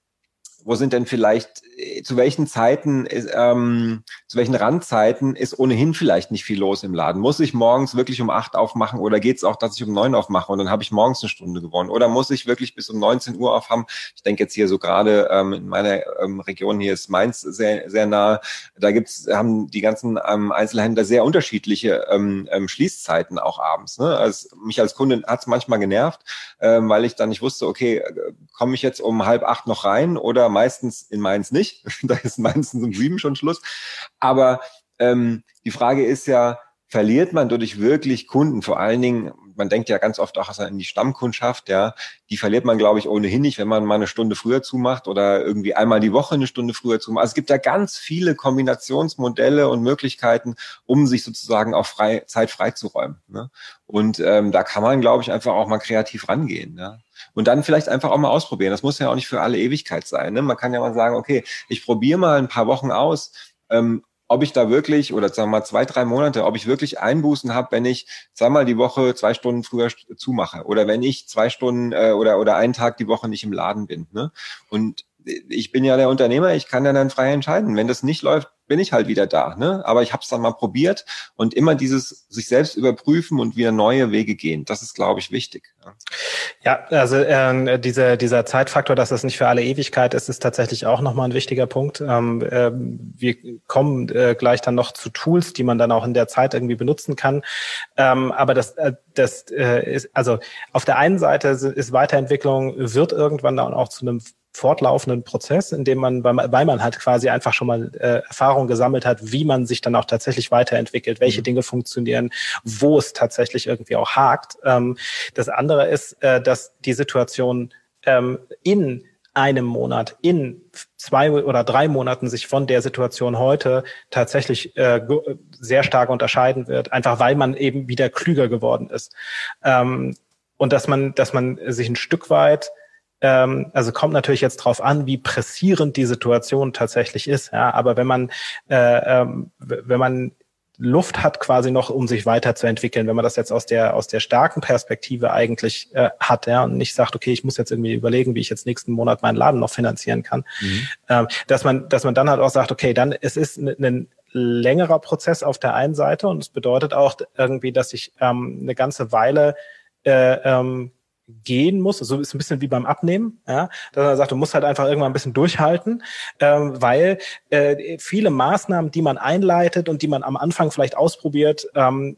wo sind denn vielleicht, äh, zu welchen Zeiten, ähm, zu welchen Randzeiten ist ohnehin vielleicht nicht viel los im Laden? Muss ich morgens wirklich um acht aufmachen oder geht es auch, dass ich um neun aufmache und dann habe ich morgens eine Stunde gewonnen? Oder muss ich wirklich bis um 19 Uhr aufhaben? Ich denke jetzt hier so gerade ähm, in meiner ähm, Region hier ist Mainz sehr, sehr nah. Da gibt's, haben die ganzen ähm, Einzelhändler sehr unterschiedliche ähm, ähm, Schließzeiten auch abends. Ne? Also mich als Kunde hat's manchmal genervt, ähm, weil ich dann nicht wusste, okay, äh, komme ich jetzt um halb acht noch rein oder meistens in Mainz nicht. da ist meistens um sieben schon Schluss. Aber ähm, die Frage ist ja, verliert man dadurch wirklich Kunden? Vor allen Dingen, man denkt ja ganz oft auch an die Stammkundschaft, ja, die verliert man, glaube ich, ohnehin nicht, wenn man mal eine Stunde früher zumacht oder irgendwie einmal die Woche eine Stunde früher zumacht. Also es gibt ja ganz viele Kombinationsmodelle und Möglichkeiten, um sich sozusagen auch frei, Zeit freizuräumen. Ne? Und ähm, da kann man, glaube ich, einfach auch mal kreativ rangehen. Ja? Und dann vielleicht einfach auch mal ausprobieren. Das muss ja auch nicht für alle Ewigkeit sein. Ne? Man kann ja mal sagen, okay, ich probiere mal ein paar Wochen aus, ähm, ob ich da wirklich, oder sagen wir mal zwei, drei Monate, ob ich wirklich Einbußen habe, wenn ich zweimal die Woche zwei Stunden früher zumache oder wenn ich zwei Stunden äh, oder, oder einen Tag die Woche nicht im Laden bin. Ne? Und ich bin ja der Unternehmer, ich kann ja dann frei entscheiden. Wenn das nicht läuft, bin ich halt wieder da. Ne? Aber ich habe es dann mal probiert und immer dieses sich selbst überprüfen und wieder neue Wege gehen. Das ist, glaube ich, wichtig. Ja, also äh, diese, dieser Zeitfaktor, dass das nicht für alle Ewigkeit ist, ist tatsächlich auch nochmal ein wichtiger Punkt. Ähm, äh, wir kommen äh, gleich dann noch zu Tools, die man dann auch in der Zeit irgendwie benutzen kann. Ähm, aber das, äh, das äh, ist, also auf der einen Seite ist Weiterentwicklung, wird irgendwann dann auch zu einem fortlaufenden Prozess, in dem man, weil man halt quasi einfach schon mal äh, Erfahrung gesammelt hat, wie man sich dann auch tatsächlich weiterentwickelt, welche mhm. Dinge funktionieren, wo es tatsächlich irgendwie auch hakt. Ähm, das andere ist, äh, dass die Situation ähm, in einem Monat, in zwei oder drei Monaten sich von der Situation heute tatsächlich äh, sehr stark unterscheiden wird, einfach weil man eben wieder klüger geworden ist. Ähm, und dass man, dass man sich ein Stück weit ähm, also kommt natürlich jetzt drauf an, wie pressierend die Situation tatsächlich ist. Ja, aber wenn man, äh, ähm, wenn man Luft hat quasi noch, um sich weiterzuentwickeln, wenn man das jetzt aus der aus der starken Perspektive eigentlich äh, hat, ja, und nicht sagt, okay, ich muss jetzt irgendwie überlegen, wie ich jetzt nächsten Monat meinen Laden noch finanzieren kann, mhm. ähm, dass man dass man dann halt auch sagt, okay, dann es ist ein längerer Prozess auf der einen Seite und es bedeutet auch irgendwie, dass ich ähm, eine ganze Weile äh, ähm, gehen muss. So ist ein bisschen wie beim Abnehmen, ja, dass er sagt, du musst halt einfach irgendwann ein bisschen durchhalten, ähm, weil äh, viele Maßnahmen, die man einleitet und die man am Anfang vielleicht ausprobiert, ähm,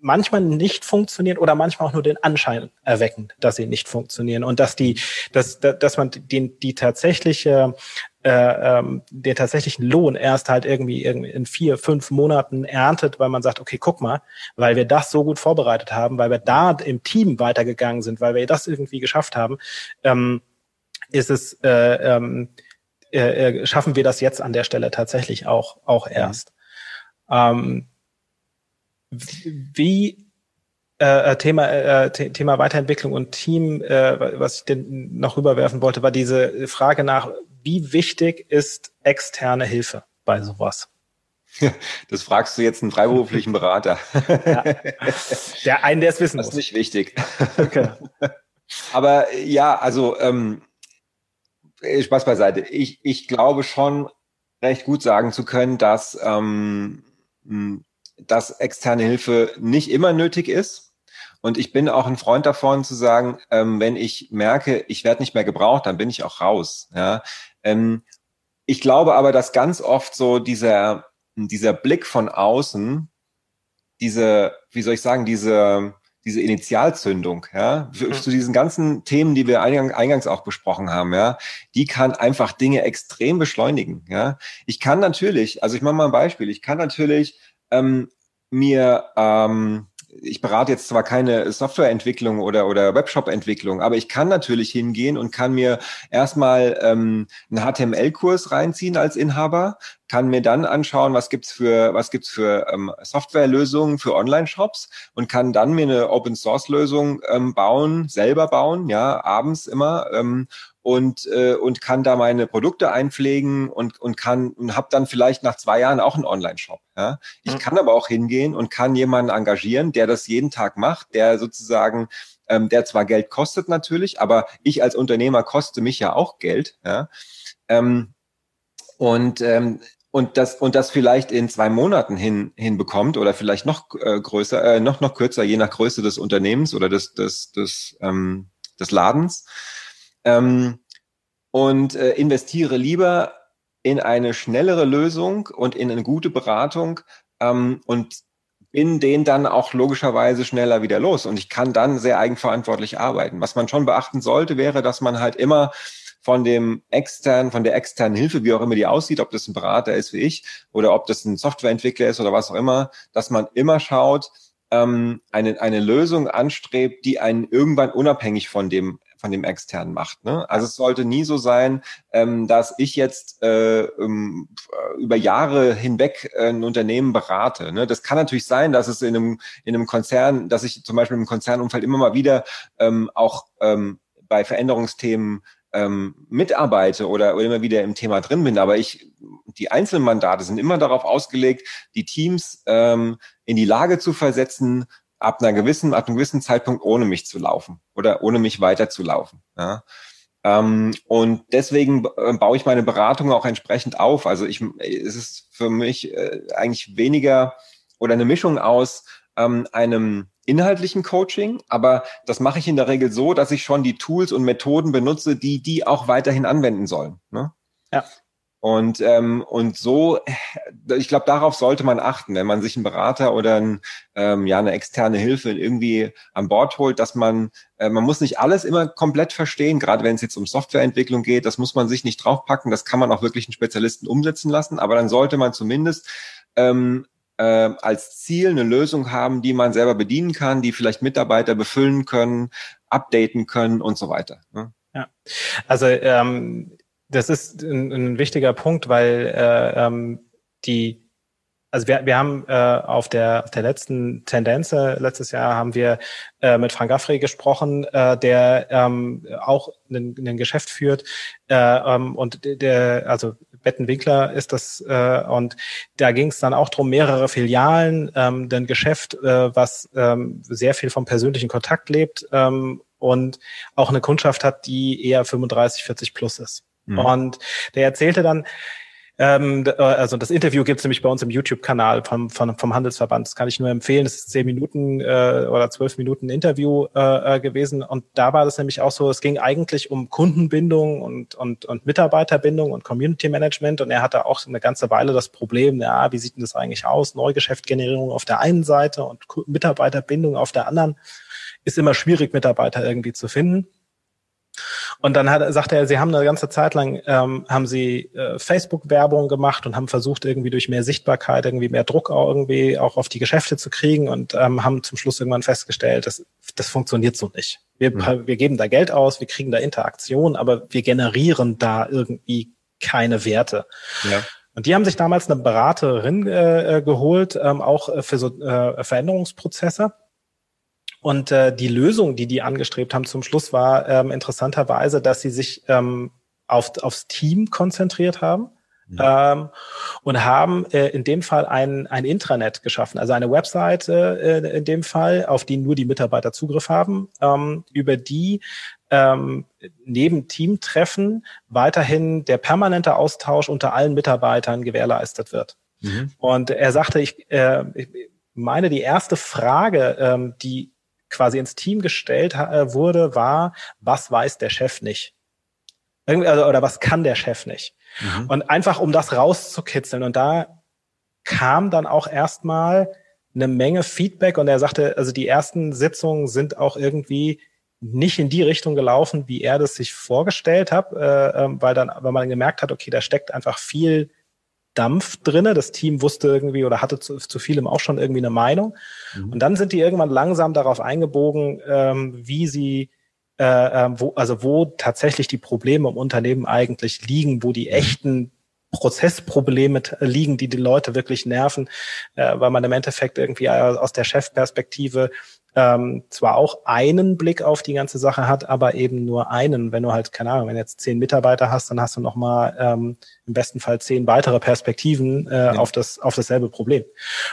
manchmal nicht funktionieren oder manchmal auch nur den Anschein erwecken, dass sie nicht funktionieren und dass die, dass, dass man den, die tatsächliche äh, ähm, den tatsächlichen Lohn erst halt irgendwie, in vier, fünf Monaten erntet, weil man sagt, okay, guck mal, weil wir das so gut vorbereitet haben, weil wir da im Team weitergegangen sind, weil wir das irgendwie geschafft haben, ähm, ist es, äh, ähm, äh, äh schaffen wir das jetzt an der Stelle tatsächlich auch, auch erst. Ähm, wie äh, äh, Thema, äh, Thema Weiterentwicklung und Team, äh, was ich denn noch rüberwerfen wollte, war diese Frage nach, wie wichtig ist externe Hilfe bei sowas? Das fragst du jetzt einen freiberuflichen Berater. Ja. Der einen, der es wissen muss. Das ist nicht wichtig. Okay. Aber ja, also ähm, Spaß beiseite. Ich, ich glaube schon recht gut sagen zu können, dass, ähm, dass externe Hilfe nicht immer nötig ist. Und ich bin auch ein Freund davon zu sagen, ähm, wenn ich merke, ich werde nicht mehr gebraucht, dann bin ich auch raus. Ja? Ähm, ich glaube aber, dass ganz oft so dieser dieser Blick von außen, diese, wie soll ich sagen, diese, diese Initialzündung, ja, für, zu diesen ganzen Themen, die wir eingang, eingangs auch besprochen haben, ja, die kann einfach Dinge extrem beschleunigen, ja. Ich kann natürlich, also ich mache mal ein Beispiel, ich kann natürlich ähm, mir ähm, ich berate jetzt zwar keine Softwareentwicklung oder, oder Webshop-Entwicklung, aber ich kann natürlich hingehen und kann mir erstmal ähm, einen HTML-Kurs reinziehen als Inhaber, kann mir dann anschauen, was gibt's für, für ähm, Softwarelösungen für Online-Shops und kann dann mir eine Open-Source-Lösung ähm, bauen, selber bauen, ja, abends immer ähm, und, äh, und kann da meine Produkte einpflegen und, und kann und habe dann vielleicht nach zwei Jahren auch einen Online-Shop. Ja? Ich mhm. kann aber auch hingehen und kann jemanden engagieren, der das jeden Tag macht, der sozusagen ähm, der zwar Geld kostet natürlich, aber ich als Unternehmer koste mich ja auch Geld. Ja? Ähm, und ähm, und das und das vielleicht in zwei Monaten hin hinbekommt oder vielleicht noch äh, größer, äh, noch noch kürzer, je nach Größe des Unternehmens oder des des des, ähm, des Ladens ähm, und äh, investiere lieber in eine schnellere Lösung und in eine gute Beratung ähm, und bin den dann auch logischerweise schneller wieder los. Und ich kann dann sehr eigenverantwortlich arbeiten. Was man schon beachten sollte, wäre, dass man halt immer von dem externen, von der externen Hilfe, wie auch immer die aussieht, ob das ein Berater ist wie ich oder ob das ein Softwareentwickler ist oder was auch immer, dass man immer schaut, ähm, eine, eine Lösung anstrebt, die einen irgendwann unabhängig von dem von dem externen macht. Ne? Also es sollte nie so sein, ähm, dass ich jetzt äh, ähm, über Jahre hinweg äh, ein Unternehmen berate. Ne? Das kann natürlich sein, dass es in einem, in einem Konzern, dass ich zum Beispiel im Konzernumfeld immer mal wieder ähm, auch ähm, bei Veränderungsthemen ähm, mitarbeite oder, oder immer wieder im Thema drin bin. Aber ich, die einzelnen Mandate sind immer darauf ausgelegt, die Teams ähm, in die Lage zu versetzen, ab einer gewissen, ab einem gewissen Zeitpunkt ohne mich zu laufen oder ohne mich weiterzulaufen. Ja. Ähm, und deswegen äh, baue ich meine Beratung auch entsprechend auf. Also ich, es ist für mich äh, eigentlich weniger oder eine Mischung aus ähm, einem inhaltlichen Coaching, aber das mache ich in der Regel so, dass ich schon die Tools und Methoden benutze, die die auch weiterhin anwenden sollen. Ne? Ja. Und, ähm, und so, ich glaube, darauf sollte man achten, wenn man sich einen Berater oder ein, ähm, ja, eine externe Hilfe irgendwie an Bord holt, dass man, äh, man muss nicht alles immer komplett verstehen, gerade wenn es jetzt um Softwareentwicklung geht, das muss man sich nicht draufpacken, das kann man auch wirklich einen Spezialisten umsetzen lassen, aber dann sollte man zumindest ähm, äh, als Ziel eine Lösung haben, die man selber bedienen kann, die vielleicht Mitarbeiter befüllen können, updaten können und so weiter. Ne? Ja, also ähm, das ist ein, ein wichtiger Punkt, weil äh, ähm, die also wir, wir haben äh, auf der auf der letzten Tendenz äh, letztes Jahr haben wir äh, mit Frank Gaffrey gesprochen, äh, der ähm, auch ein, ein Geschäft führt äh, ähm, und der also Betten Winkler ist das äh, und da ging es dann auch drum mehrere Filialen, ähm, ein Geschäft, äh, was ähm, sehr viel vom persönlichen Kontakt lebt ähm, und auch eine Kundschaft hat, die eher 35, 40 plus ist. Mhm. Und der erzählte dann, ähm, äh, also das Interview gibt's nämlich bei uns im YouTube-Kanal vom, vom, vom Handelsverband. Das kann ich nur empfehlen. Das ist zehn Minuten äh, oder zwölf Minuten Interview äh, äh, gewesen. Und da war das nämlich auch so, es ging eigentlich um Kundenbindung und, und, und Mitarbeiterbindung und Community Management. Und er hatte auch eine ganze Weile das Problem, ja, wie sieht denn das eigentlich aus? Neugeschäftgenerierung auf der einen Seite und Mitarbeiterbindung auf der anderen. Ist immer schwierig, Mitarbeiter irgendwie zu finden. Und dann hat, sagte er, sie haben eine ganze Zeit lang ähm, haben sie äh, Facebook-Werbung gemacht und haben versucht, irgendwie durch mehr Sichtbarkeit, irgendwie mehr Druck auch irgendwie auch auf die Geschäfte zu kriegen und ähm, haben zum Schluss irgendwann festgestellt, dass das funktioniert so nicht. Wir, mhm. wir geben da Geld aus, wir kriegen da Interaktion, aber wir generieren da irgendwie keine Werte. Ja. Und die haben sich damals eine Beraterin äh, äh geholt, ähm, auch äh, für so äh, Veränderungsprozesse und äh, die Lösung, die die angestrebt haben zum Schluss, war ähm, interessanterweise, dass sie sich ähm, auf, aufs Team konzentriert haben. Ja. Ähm, und haben äh, in dem Fall ein, ein Intranet geschaffen, also eine Webseite äh, in dem Fall, auf die nur die Mitarbeiter Zugriff haben, ähm, über die ähm, neben Teamtreffen weiterhin der permanente Austausch unter allen Mitarbeitern gewährleistet wird. Mhm. Und er sagte, ich, äh, ich meine, die erste Frage, ähm, die quasi ins Team gestellt äh, wurde, war, was weiß der Chef nicht? Irgendwie, also, oder was kann der Chef nicht? Mhm. Und einfach um das rauszukitzeln. Und da kam dann auch erstmal eine Menge Feedback und er sagte, also die ersten Sitzungen sind auch irgendwie nicht in die Richtung gelaufen, wie er das sich vorgestellt hat, äh, ähm, weil dann, weil man gemerkt hat, okay, da steckt einfach viel Dampf drinne. Das Team wusste irgendwie oder hatte zu, zu vielem auch schon irgendwie eine Meinung. Mhm. Und dann sind die irgendwann langsam darauf eingebogen, ähm, wie sie äh, ähm, wo, also wo tatsächlich die Probleme im Unternehmen eigentlich liegen, wo die mhm. echten Prozessprobleme liegen, die die Leute wirklich nerven, äh, weil man im Endeffekt irgendwie aus der Chefperspektive ähm, zwar auch einen Blick auf die ganze Sache hat, aber eben nur einen. Wenn du halt, keine Ahnung, wenn du jetzt zehn Mitarbeiter hast, dann hast du nochmal ähm, im besten Fall zehn weitere Perspektiven äh, ja. auf, das, auf dasselbe Problem.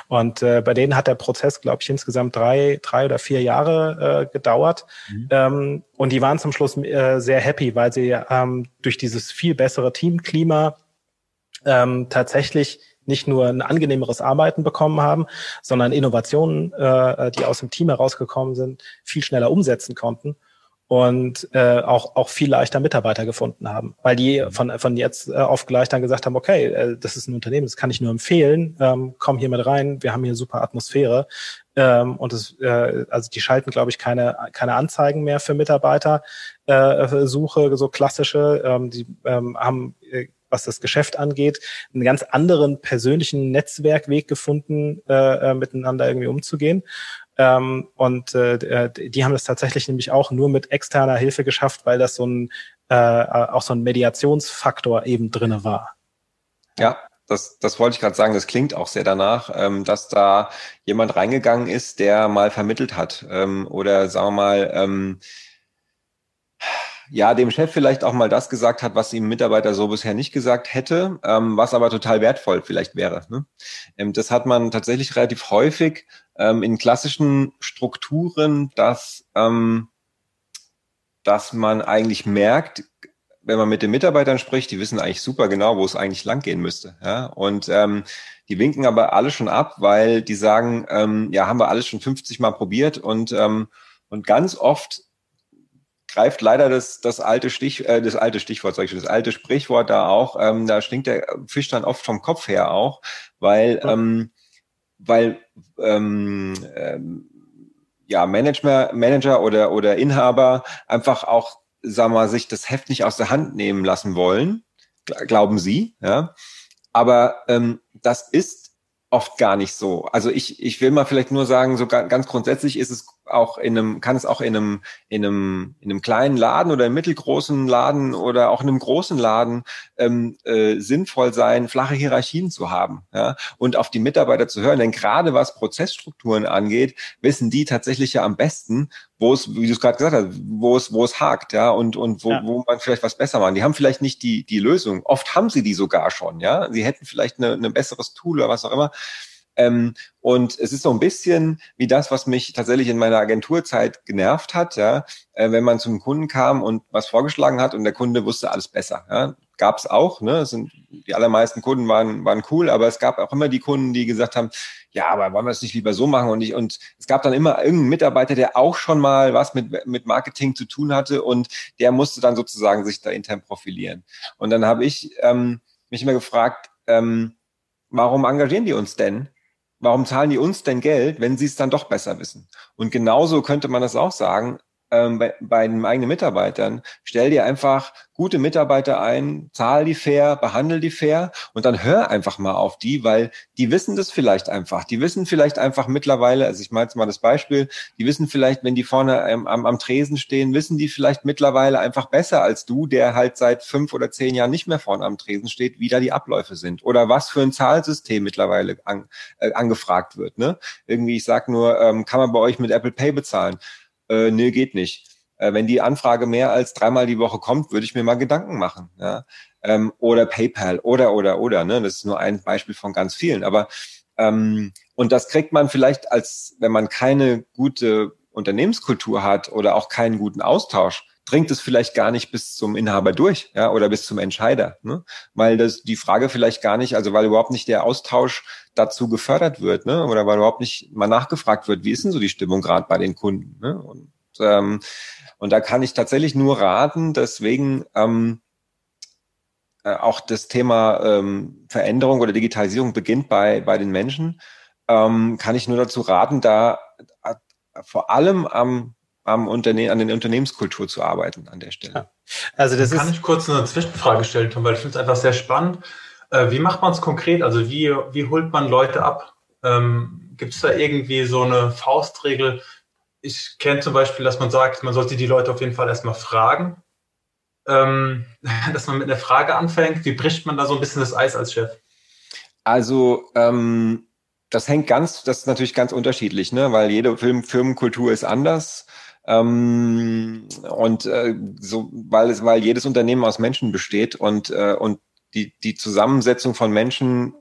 Und äh, bei denen hat der Prozess, glaube ich, insgesamt drei, drei oder vier Jahre äh, gedauert. Mhm. Ähm, und die waren zum Schluss äh, sehr happy, weil sie ähm, durch dieses viel bessere Teamklima ähm, tatsächlich nicht nur ein angenehmeres Arbeiten bekommen haben, sondern Innovationen, äh, die aus dem Team herausgekommen sind, viel schneller umsetzen konnten und äh, auch auch viel leichter Mitarbeiter gefunden haben, weil die von von jetzt äh, auf gleich dann gesagt haben, okay, äh, das ist ein Unternehmen, das kann ich nur empfehlen, ähm, komm hier mit rein, wir haben hier super Atmosphäre. Ähm, und es, äh, also die schalten, glaube ich, keine keine Anzeigen mehr für Mitarbeiter äh, Suche, so klassische, ähm, die ähm, haben äh, was das Geschäft angeht, einen ganz anderen persönlichen Netzwerkweg gefunden, äh, äh, miteinander irgendwie umzugehen. Ähm, und äh, die haben das tatsächlich nämlich auch nur mit externer Hilfe geschafft, weil das so ein äh, auch so ein Mediationsfaktor eben drinne war. Ja, das, das wollte ich gerade sagen, das klingt auch sehr danach, ähm, dass da jemand reingegangen ist, der mal vermittelt hat ähm, oder sagen wir mal, ähm, ja, dem Chef vielleicht auch mal das gesagt hat, was ihm Mitarbeiter so bisher nicht gesagt hätte, ähm, was aber total wertvoll vielleicht wäre. Ne? Ähm, das hat man tatsächlich relativ häufig ähm, in klassischen Strukturen, dass, ähm, dass man eigentlich merkt, wenn man mit den Mitarbeitern spricht, die wissen eigentlich super genau, wo es eigentlich langgehen müsste. Ja? Und ähm, die winken aber alle schon ab, weil die sagen, ähm, ja, haben wir alles schon 50 Mal probiert und, ähm, und ganz oft greift leider das, das alte Stich, äh, das alte Stichwort, sag ich das alte Sprichwort da auch. Ähm, da stinkt der Fisch dann oft vom Kopf her auch, weil, ja. ähm, weil ähm, ähm, ja, Manager, Manager oder, oder Inhaber einfach auch, sagen wir mal, sich das Heft nicht aus der Hand nehmen lassen wollen, glauben sie, ja. Aber ähm, das ist oft gar nicht so. Also ich, ich will mal vielleicht nur sagen, so ganz grundsätzlich ist es auch in einem, kann es auch in einem, in einem, in einem kleinen Laden oder im mittelgroßen Laden oder auch in einem großen Laden ähm, äh, sinnvoll sein, flache Hierarchien zu haben ja? und auf die Mitarbeiter zu hören. Denn gerade was Prozessstrukturen angeht, wissen die tatsächlich ja am besten, wo es, wie du es gerade gesagt hast, wo es, wo es hakt, ja, und, und wo, ja. wo man vielleicht was besser machen. Die haben vielleicht nicht die, die Lösung. Oft haben sie die sogar schon, ja. Sie hätten vielleicht eine, eine besseres Tool oder was auch immer. Ähm, und es ist so ein bisschen wie das, was mich tatsächlich in meiner Agenturzeit genervt hat, ja, äh, wenn man zum Kunden kam und was vorgeschlagen hat und der Kunde wusste alles besser. Ja. Gab es auch, ne? Es sind, die allermeisten Kunden waren, waren cool, aber es gab auch immer die Kunden, die gesagt haben, ja, aber wollen wir es nicht lieber so machen? Und ich, und es gab dann immer irgendeinen Mitarbeiter, der auch schon mal was mit, mit Marketing zu tun hatte und der musste dann sozusagen sich da intern profilieren. Und dann habe ich ähm, mich immer gefragt, ähm, warum engagieren die uns denn? Warum zahlen die uns denn Geld, wenn sie es dann doch besser wissen? Und genauso könnte man das auch sagen, ähm, bei, bei den eigenen Mitarbeitern. Stell dir einfach gute Mitarbeiter ein, zahl die fair, behandle die fair und dann hör einfach mal auf die, weil die wissen das vielleicht einfach. Die wissen vielleicht einfach mittlerweile, also ich meine jetzt mal das Beispiel, die wissen vielleicht, wenn die vorne am, am, am Tresen stehen, wissen die vielleicht mittlerweile einfach besser als du, der halt seit fünf oder zehn Jahren nicht mehr vorne am Tresen steht, wie da die Abläufe sind oder was für ein Zahlsystem mittlerweile an, äh, angefragt wird. Ne? Irgendwie, ich sag nur, ähm, kann man bei euch mit Apple Pay bezahlen? Äh, nee, geht nicht. Äh, wenn die Anfrage mehr als dreimal die Woche kommt, würde ich mir mal Gedanken machen. Ja? Ähm, oder PayPal oder, oder, oder. Ne? Das ist nur ein Beispiel von ganz vielen. Aber ähm, und das kriegt man vielleicht als, wenn man keine gute Unternehmenskultur hat oder auch keinen guten Austausch, dringt es vielleicht gar nicht bis zum Inhaber durch, ja, oder bis zum Entscheider, ne? weil das die Frage vielleicht gar nicht, also weil überhaupt nicht der Austausch dazu gefördert wird, ne? oder weil überhaupt nicht mal nachgefragt wird, wie ist denn so die Stimmung gerade bei den Kunden, ne? Und, ähm, und da kann ich tatsächlich nur raten, deswegen ähm, äh, auch das Thema ähm, Veränderung oder Digitalisierung beginnt bei, bei den Menschen, ähm, kann ich nur dazu raten, da äh, vor allem am, am Unternehmen, an der Unternehmenskultur zu arbeiten an der Stelle. Ja. Also das kann ist ich kurz eine Zwischenfrage stellen, Tom, weil ich finde es einfach sehr spannend. Äh, wie macht man es konkret? Also wie, wie holt man Leute ab? Ähm, Gibt es da irgendwie so eine Faustregel? Ich kenne zum Beispiel, dass man sagt, man sollte die Leute auf jeden Fall erstmal fragen, ähm, dass man mit einer Frage anfängt. Wie bricht man da so ein bisschen das Eis als Chef? Also ähm, das hängt ganz, das ist natürlich ganz unterschiedlich, ne? weil jede Film, Firmenkultur ist anders. Ähm, und äh, so, weil es, weil jedes Unternehmen aus Menschen besteht und, äh, und die, die Zusammensetzung von Menschen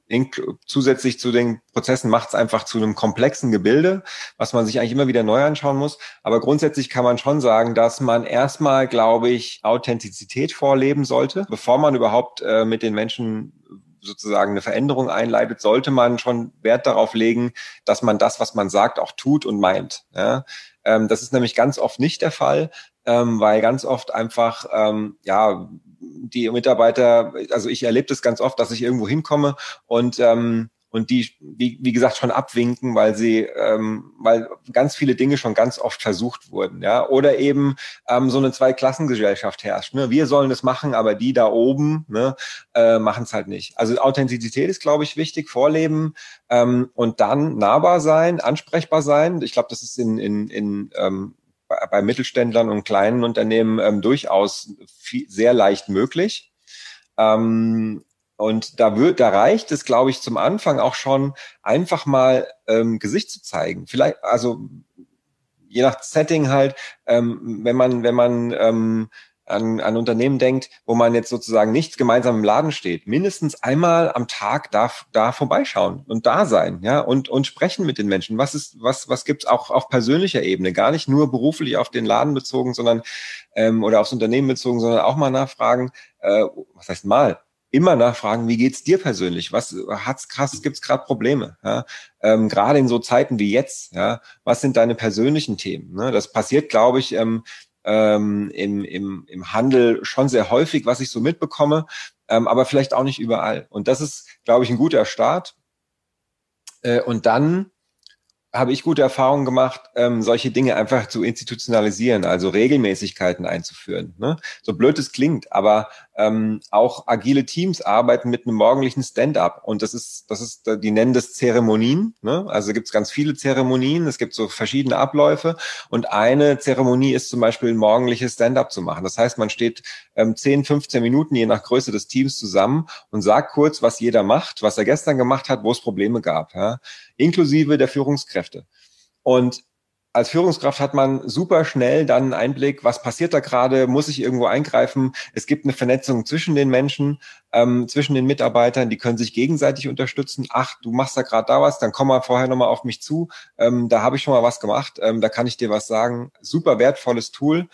zusätzlich zu den Prozessen macht es einfach zu einem komplexen Gebilde, was man sich eigentlich immer wieder neu anschauen muss. Aber grundsätzlich kann man schon sagen, dass man erstmal, glaube ich, Authentizität vorleben sollte, bevor man überhaupt äh, mit den Menschen sozusagen eine Veränderung einleitet, sollte man schon Wert darauf legen, dass man das, was man sagt, auch tut und meint. Ja? Ähm, das ist nämlich ganz oft nicht der Fall, ähm, weil ganz oft einfach ähm, ja die Mitarbeiter, also ich erlebe das ganz oft, dass ich irgendwo hinkomme und ähm, und die, wie, wie gesagt, schon abwinken, weil sie, ähm, weil ganz viele Dinge schon ganz oft versucht wurden, ja, oder eben ähm, so eine Zweiklassengesellschaft herrscht. Ne? Wir sollen es machen, aber die da oben ne, äh, machen es halt nicht. Also Authentizität ist, glaube ich, wichtig, Vorleben ähm, und dann nahbar sein, ansprechbar sein. Ich glaube, das ist in, in, in ähm, bei Mittelständlern und kleinen Unternehmen ähm, durchaus viel, sehr leicht möglich. Ähm, und da wird, da reicht es, glaube ich, zum Anfang auch schon einfach mal ähm, Gesicht zu zeigen. Vielleicht, also je nach Setting halt, ähm, wenn man, wenn man ähm, an, an Unternehmen denkt, wo man jetzt sozusagen nicht gemeinsam im Laden steht, mindestens einmal am Tag da, da vorbeischauen und da sein, ja, und, und sprechen mit den Menschen. Was ist, was, was gibt's auch auf persönlicher Ebene? Gar nicht nur beruflich auf den Laden bezogen, sondern ähm, oder aufs Unternehmen bezogen, sondern auch mal nachfragen, äh, was heißt mal? Immer nachfragen, wie geht's dir persönlich? Was hat's krass, gibt's gerade Probleme? Ja? Ähm, gerade in so Zeiten wie jetzt, ja, was sind deine persönlichen Themen? Ne? Das passiert, glaube ich, ähm, ähm, im, im, im Handel schon sehr häufig, was ich so mitbekomme, ähm, aber vielleicht auch nicht überall. Und das ist, glaube ich, ein guter Start. Äh, und dann habe ich gute Erfahrungen gemacht, ähm, solche Dinge einfach zu institutionalisieren, also Regelmäßigkeiten einzuführen. Ne? So blöd es klingt, aber ähm, auch agile Teams arbeiten mit einem morgendlichen Stand-up und das ist, das ist, die nennen das Zeremonien. Ne? Also gibt es ganz viele Zeremonien, es gibt so verschiedene Abläufe und eine Zeremonie ist zum Beispiel ein morgendliches Stand-up zu machen. Das heißt, man steht ähm, 10, 15 Minuten je nach Größe des Teams zusammen und sagt kurz, was jeder macht, was er gestern gemacht hat, wo es Probleme gab, ja? inklusive der Führungskräfte. Und als Führungskraft hat man super schnell dann einen Einblick, was passiert da gerade, muss ich irgendwo eingreifen. Es gibt eine Vernetzung zwischen den Menschen, ähm, zwischen den Mitarbeitern, die können sich gegenseitig unterstützen. Ach, du machst da gerade da was, dann komm mal vorher nochmal auf mich zu. Ähm, da habe ich schon mal was gemacht, ähm, da kann ich dir was sagen. Super wertvolles Tool.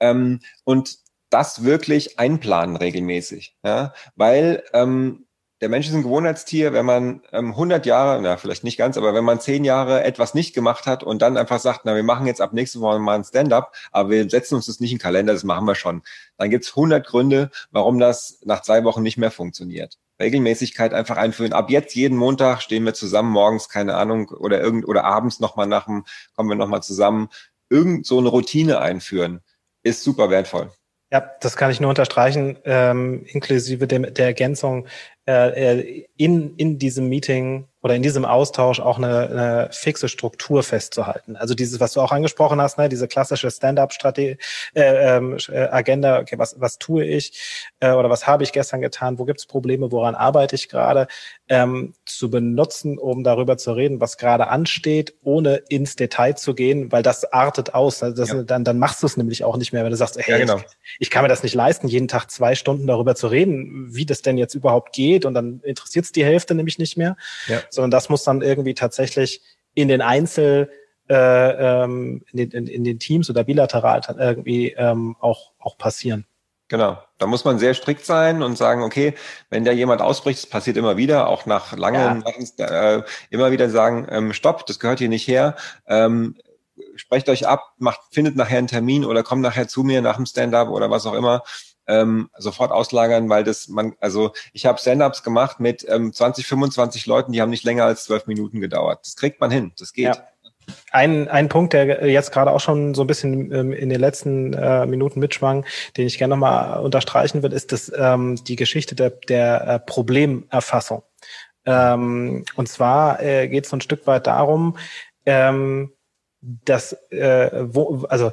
Ähm, und das wirklich einplanen regelmäßig, ja, weil ähm, der Mensch ist ein Gewohnheitstier, wenn man ähm, 100 Jahre, na vielleicht nicht ganz, aber wenn man 10 Jahre etwas nicht gemacht hat und dann einfach sagt, na wir machen jetzt ab nächste Woche mal ein Stand-up, aber wir setzen uns das nicht in den Kalender, das machen wir schon. Dann gibt's 100 Gründe, warum das nach zwei Wochen nicht mehr funktioniert. Regelmäßigkeit einfach einführen. Ab jetzt jeden Montag stehen wir zusammen morgens, keine Ahnung, oder irgend oder abends nochmal nach dem, kommen wir nochmal zusammen. Irgend so eine Routine einführen ist super wertvoll. Ja, das kann ich nur unterstreichen, ähm, inklusive dem, der Ergänzung äh, äh in, in diesem Meeting oder in diesem Austausch auch eine, eine fixe Struktur festzuhalten. Also dieses, was du auch angesprochen hast, ne, diese klassische Stand-up-Strategie, äh, ähm, äh, Agenda, okay, was, was tue ich äh, oder was habe ich gestern getan, wo gibt es Probleme, woran arbeite ich gerade, ähm, zu benutzen, um darüber zu reden, was gerade ansteht, ohne ins Detail zu gehen, weil das artet aus. Also das, ja. dann, dann machst du es nämlich auch nicht mehr, wenn du sagst, hey, ja, genau. ich, ich kann mir das nicht leisten, jeden Tag zwei Stunden darüber zu reden, wie das denn jetzt überhaupt geht und dann interessiert es die Hälfte nämlich nicht mehr. Ja sondern das muss dann irgendwie tatsächlich in den Einzel äh, ähm, in, den, in, in den Teams oder bilateral irgendwie ähm, auch, auch passieren. Genau. Da muss man sehr strikt sein und sagen, okay, wenn da jemand ausbricht, das passiert immer wieder, auch nach langen, ja. äh, immer wieder sagen, ähm, stopp, das gehört hier nicht her. Ähm, sprecht euch ab, macht, findet nachher einen Termin oder kommt nachher zu mir nach dem Stand-up oder was auch immer ähm, sofort auslagern, weil das man, also ich habe Stand-ups gemacht mit ähm, 20, 25 Leuten, die haben nicht länger als zwölf Minuten gedauert. Das kriegt man hin, das geht. Ja. Ein, ein Punkt, der jetzt gerade auch schon so ein bisschen ähm, in den letzten äh, Minuten mitschwang, den ich gerne nochmal unterstreichen will, ist das, ähm, die Geschichte der, der äh, Problemerfassung. Ähm, und zwar äh, geht es so ein Stück weit darum, ähm, dass, äh, wo, also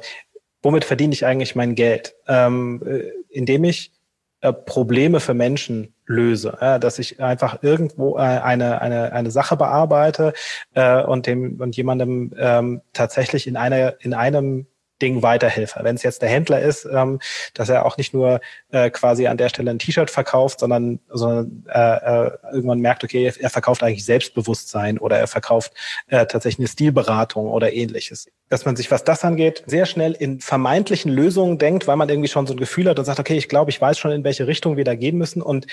womit verdiene ich eigentlich mein Geld? Ähm, äh, indem ich äh, Probleme für Menschen löse, dass ich einfach irgendwo äh, eine, eine, eine Sache bearbeite äh, und dem und jemandem ähm, tatsächlich in einer in einem Ding weiterhelfe. Wenn es jetzt der Händler ist, ähm, dass er auch nicht nur äh, quasi an der Stelle ein T-Shirt verkauft, sondern, sondern äh, äh, irgendwann merkt, okay, er verkauft eigentlich Selbstbewusstsein oder er verkauft äh, tatsächlich eine Stilberatung oder ähnliches. Dass man sich, was das angeht, sehr schnell in vermeintlichen Lösungen denkt, weil man irgendwie schon so ein Gefühl hat und sagt, okay, ich glaube, ich weiß schon, in welche Richtung wir da gehen müssen und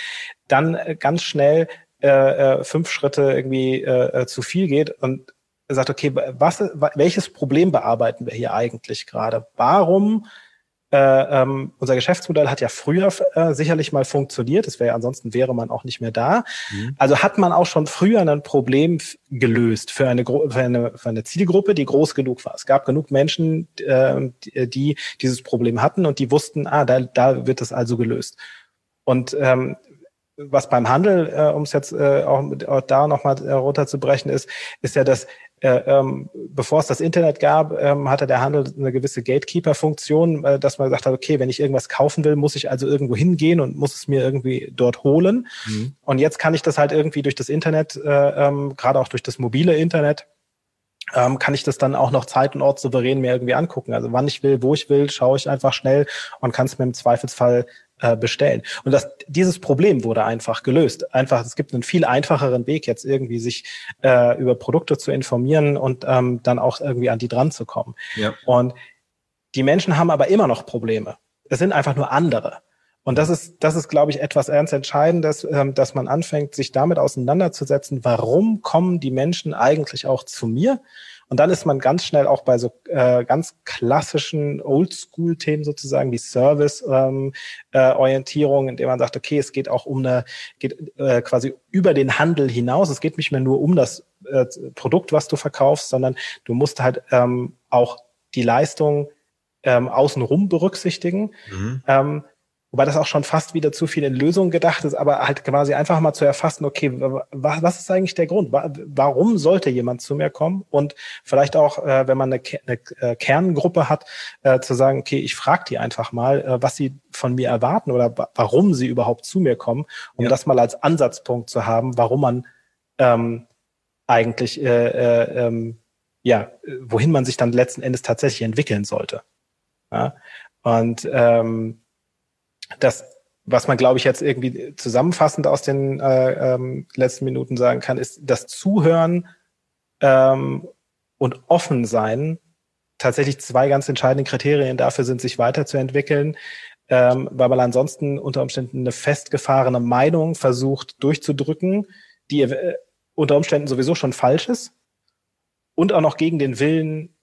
dann äh, ganz schnell äh, äh, fünf Schritte irgendwie äh, äh zu viel geht und sagt, okay, was, welches Problem bearbeiten wir hier eigentlich gerade? Warum äh, ähm, unser Geschäftsmodell hat ja früher äh, sicherlich mal funktioniert, das wäre ansonsten wäre man auch nicht mehr da. Mhm. Also hat man auch schon früher ein Problem gelöst für eine, für eine, für eine Zielgruppe, die groß genug war. Es gab genug Menschen, äh, die dieses Problem hatten und die wussten, ah, da, da wird es also gelöst. Und ähm, was beim Handel, äh, um es jetzt äh, auch, auch da nochmal äh, runterzubrechen, ist, ist ja, dass äh, ähm, bevor es das Internet gab, ähm, hatte der Handel eine gewisse Gatekeeper-Funktion, äh, dass man gesagt hat, okay, wenn ich irgendwas kaufen will, muss ich also irgendwo hingehen und muss es mir irgendwie dort holen. Mhm. Und jetzt kann ich das halt irgendwie durch das Internet, äh, ähm, gerade auch durch das mobile Internet, ähm, kann ich das dann auch noch Zeit und Ort souverän mir irgendwie angucken. Also wann ich will, wo ich will, schaue ich einfach schnell und kann es mir im Zweifelsfall äh, bestellen. Und das, dieses Problem wurde einfach gelöst. Einfach, es gibt einen viel einfacheren Weg, jetzt irgendwie sich äh, über Produkte zu informieren und ähm, dann auch irgendwie an die dran zu kommen. Ja. Und die Menschen haben aber immer noch Probleme. Es sind einfach nur andere. Und das ist, das ist, glaube ich, etwas ernst Entscheidendes, ähm, dass man anfängt, sich damit auseinanderzusetzen, warum kommen die Menschen eigentlich auch zu mir? Und dann ist man ganz schnell auch bei so äh, ganz klassischen Oldschool-Themen sozusagen wie Service-Orientierung, ähm, äh, indem man sagt, okay, es geht auch um eine, geht äh, quasi über den Handel hinaus. Es geht nicht mehr nur um das äh, Produkt, was du verkaufst, sondern du musst halt ähm, auch die Leistung ähm, außenrum berücksichtigen. Mhm. Ähm, Wobei das auch schon fast wieder zu viel in Lösungen gedacht ist, aber halt quasi einfach mal zu erfassen, okay, was ist eigentlich der Grund? Warum sollte jemand zu mir kommen? Und vielleicht auch, äh, wenn man eine, eine äh, Kerngruppe hat, äh, zu sagen, okay, ich frage die einfach mal, was sie von mir erwarten oder warum sie überhaupt zu mir kommen, um ja. das mal als Ansatzpunkt zu haben, warum man ähm, eigentlich, äh, äh, ähm, ja, wohin man sich dann letzten Endes tatsächlich entwickeln sollte. Ja? Und ähm, das, was man, glaube ich, jetzt irgendwie zusammenfassend aus den äh, ähm, letzten Minuten sagen kann, ist das Zuhören ähm, und offen sein tatsächlich zwei ganz entscheidende Kriterien dafür sind, sich weiterzuentwickeln, ähm, weil man ansonsten unter Umständen eine festgefahrene Meinung versucht durchzudrücken, die äh, unter Umständen sowieso schon falsch ist und auch noch gegen den Willen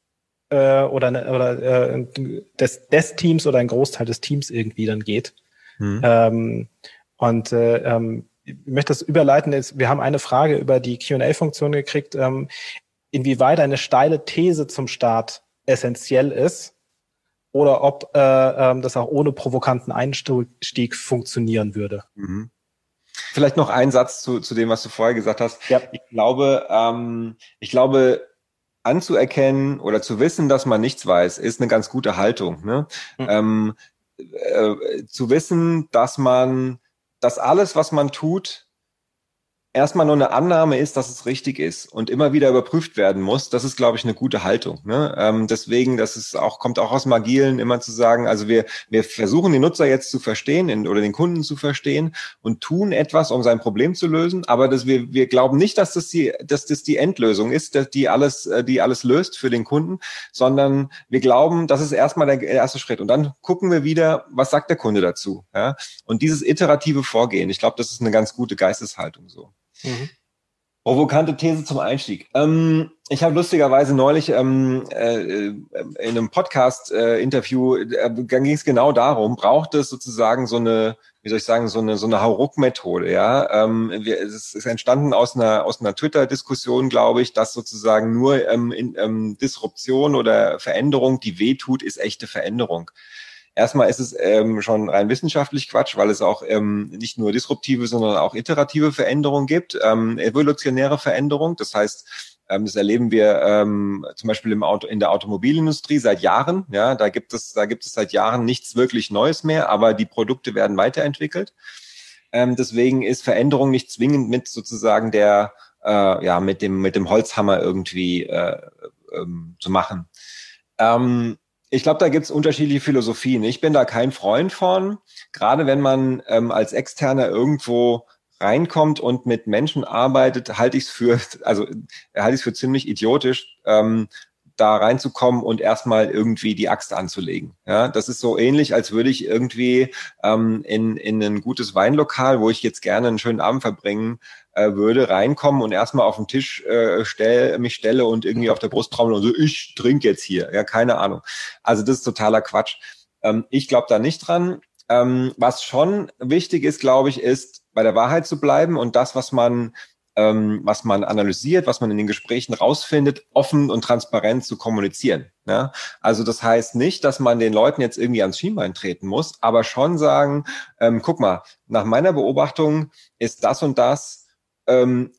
äh, oder, ne, oder äh, des, des Teams oder ein Großteil des Teams irgendwie dann geht. Mhm. Ähm, und äh, ähm, ich möchte das überleiten. Jetzt, wir haben eine Frage über die Q&A-Funktion gekriegt, ähm, inwieweit eine steile These zum Start essentiell ist oder ob äh, ähm, das auch ohne provokanten Einstieg funktionieren würde. Mhm. Vielleicht noch ein Satz zu, zu dem, was du vorher gesagt hast. Ja. Ich glaube, ähm, ich glaube, anzuerkennen oder zu wissen, dass man nichts weiß, ist eine ganz gute Haltung. Ne? Mhm. Ähm, äh, zu wissen, dass man, dass alles, was man tut, erstmal nur eine Annahme ist, dass es richtig ist und immer wieder überprüft werden muss, das ist, glaube ich, eine gute Haltung. Ne? Ähm, deswegen, das ist auch, kommt auch aus dem Agilen, immer zu sagen, also wir, wir versuchen den Nutzer jetzt zu verstehen in, oder den Kunden zu verstehen und tun etwas, um sein Problem zu lösen, aber dass wir, wir glauben nicht, dass das die, dass das die Endlösung ist, dass die alles, äh, die alles löst für den Kunden, sondern wir glauben, das ist erstmal der erste Schritt und dann gucken wir wieder, was sagt der Kunde dazu. Ja? Und dieses iterative Vorgehen, ich glaube, das ist eine ganz gute Geisteshaltung so. Mhm. Provokante These zum Einstieg. Ähm, ich habe lustigerweise neulich ähm, äh, in einem Podcast-Interview, äh, äh, ging es genau darum, braucht es sozusagen so eine, wie soll ich sagen, so eine so eine Hauruck-Methode. Ja, ähm, wir, es ist entstanden aus einer aus einer Twitter-Diskussion, glaube ich, dass sozusagen nur ähm, in, ähm, Disruption oder Veränderung, die wehtut, ist echte Veränderung. Erstmal ist es ähm, schon rein wissenschaftlich Quatsch, weil es auch ähm, nicht nur disruptive, sondern auch iterative Veränderungen gibt, ähm, evolutionäre Veränderung. Das heißt, ähm, das erleben wir ähm, zum Beispiel im Auto, in der Automobilindustrie seit Jahren. Ja, da gibt es, da gibt es seit Jahren nichts wirklich Neues mehr, aber die Produkte werden weiterentwickelt. Ähm, deswegen ist Veränderung nicht zwingend mit sozusagen der, äh, ja, mit dem, mit dem Holzhammer irgendwie äh, ähm, zu machen. Ähm, ich glaube, da gibt es unterschiedliche Philosophien. Ich bin da kein Freund von, gerade wenn man ähm, als Externer irgendwo reinkommt und mit Menschen arbeitet, halte ich es für, also halte ich für ziemlich idiotisch, ähm, da reinzukommen und erstmal irgendwie die Axt anzulegen. Ja, das ist so ähnlich, als würde ich irgendwie ähm, in, in ein gutes Weinlokal, wo ich jetzt gerne einen schönen Abend verbringen äh, würde, reinkommen und erstmal auf den Tisch äh, stell, mich stelle und irgendwie auf der Brust trommeln und so, ich trinke jetzt hier. Ja, keine Ahnung. Also das ist totaler Quatsch. Ähm, ich glaube da nicht dran. Ähm, was schon wichtig ist, glaube ich, ist, bei der Wahrheit zu bleiben und das, was man ähm, was man analysiert, was man in den Gesprächen rausfindet, offen und transparent zu kommunizieren. Ja? Also das heißt nicht, dass man den Leuten jetzt irgendwie ans Schienbein treten muss, aber schon sagen, ähm, guck mal, nach meiner Beobachtung ist das und das ähm,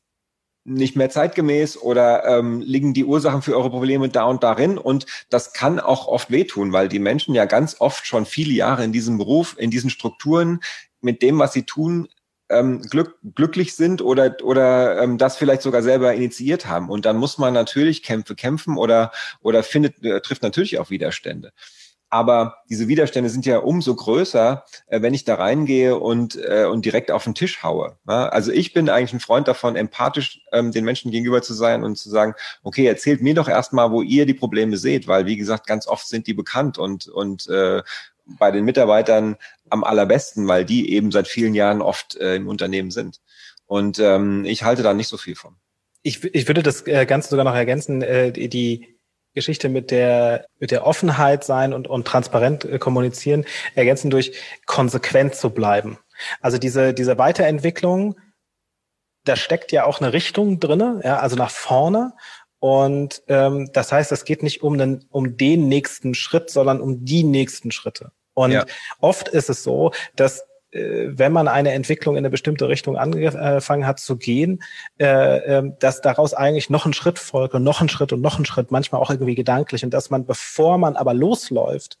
nicht mehr zeitgemäß oder ähm, liegen die Ursachen für eure Probleme da und darin. Und das kann auch oft wehtun, weil die Menschen ja ganz oft schon viele Jahre in diesem Beruf, in diesen Strukturen mit dem, was sie tun, ähm, glück, glücklich sind oder, oder ähm, das vielleicht sogar selber initiiert haben. Und dann muss man natürlich Kämpfe kämpfen oder, oder findet, äh, trifft natürlich auch Widerstände. Aber diese Widerstände sind ja umso größer, äh, wenn ich da reingehe und, äh, und direkt auf den Tisch haue. Ja? Also ich bin eigentlich ein Freund davon, empathisch ähm, den Menschen gegenüber zu sein und zu sagen, okay, erzählt mir doch erstmal, wo ihr die Probleme seht, weil wie gesagt, ganz oft sind die bekannt und, und äh, bei den Mitarbeitern am allerbesten, weil die eben seit vielen Jahren oft äh, im Unternehmen sind. Und ähm, ich halte da nicht so viel von. Ich, ich würde das äh, Ganze sogar noch ergänzen, äh, die Geschichte mit der, mit der Offenheit sein und, und transparent äh, kommunizieren, ergänzen durch konsequent zu bleiben. Also diese, diese Weiterentwicklung, da steckt ja auch eine Richtung drinne, ja, also nach vorne. Und ähm, das heißt, es geht nicht um den, um den nächsten Schritt, sondern um die nächsten Schritte. Und ja. oft ist es so, dass wenn man eine Entwicklung in eine bestimmte Richtung angefangen hat zu gehen, äh, äh, dass daraus eigentlich noch ein Schritt folgt und noch ein Schritt und noch ein Schritt, manchmal auch irgendwie gedanklich. Und dass man, bevor man aber losläuft,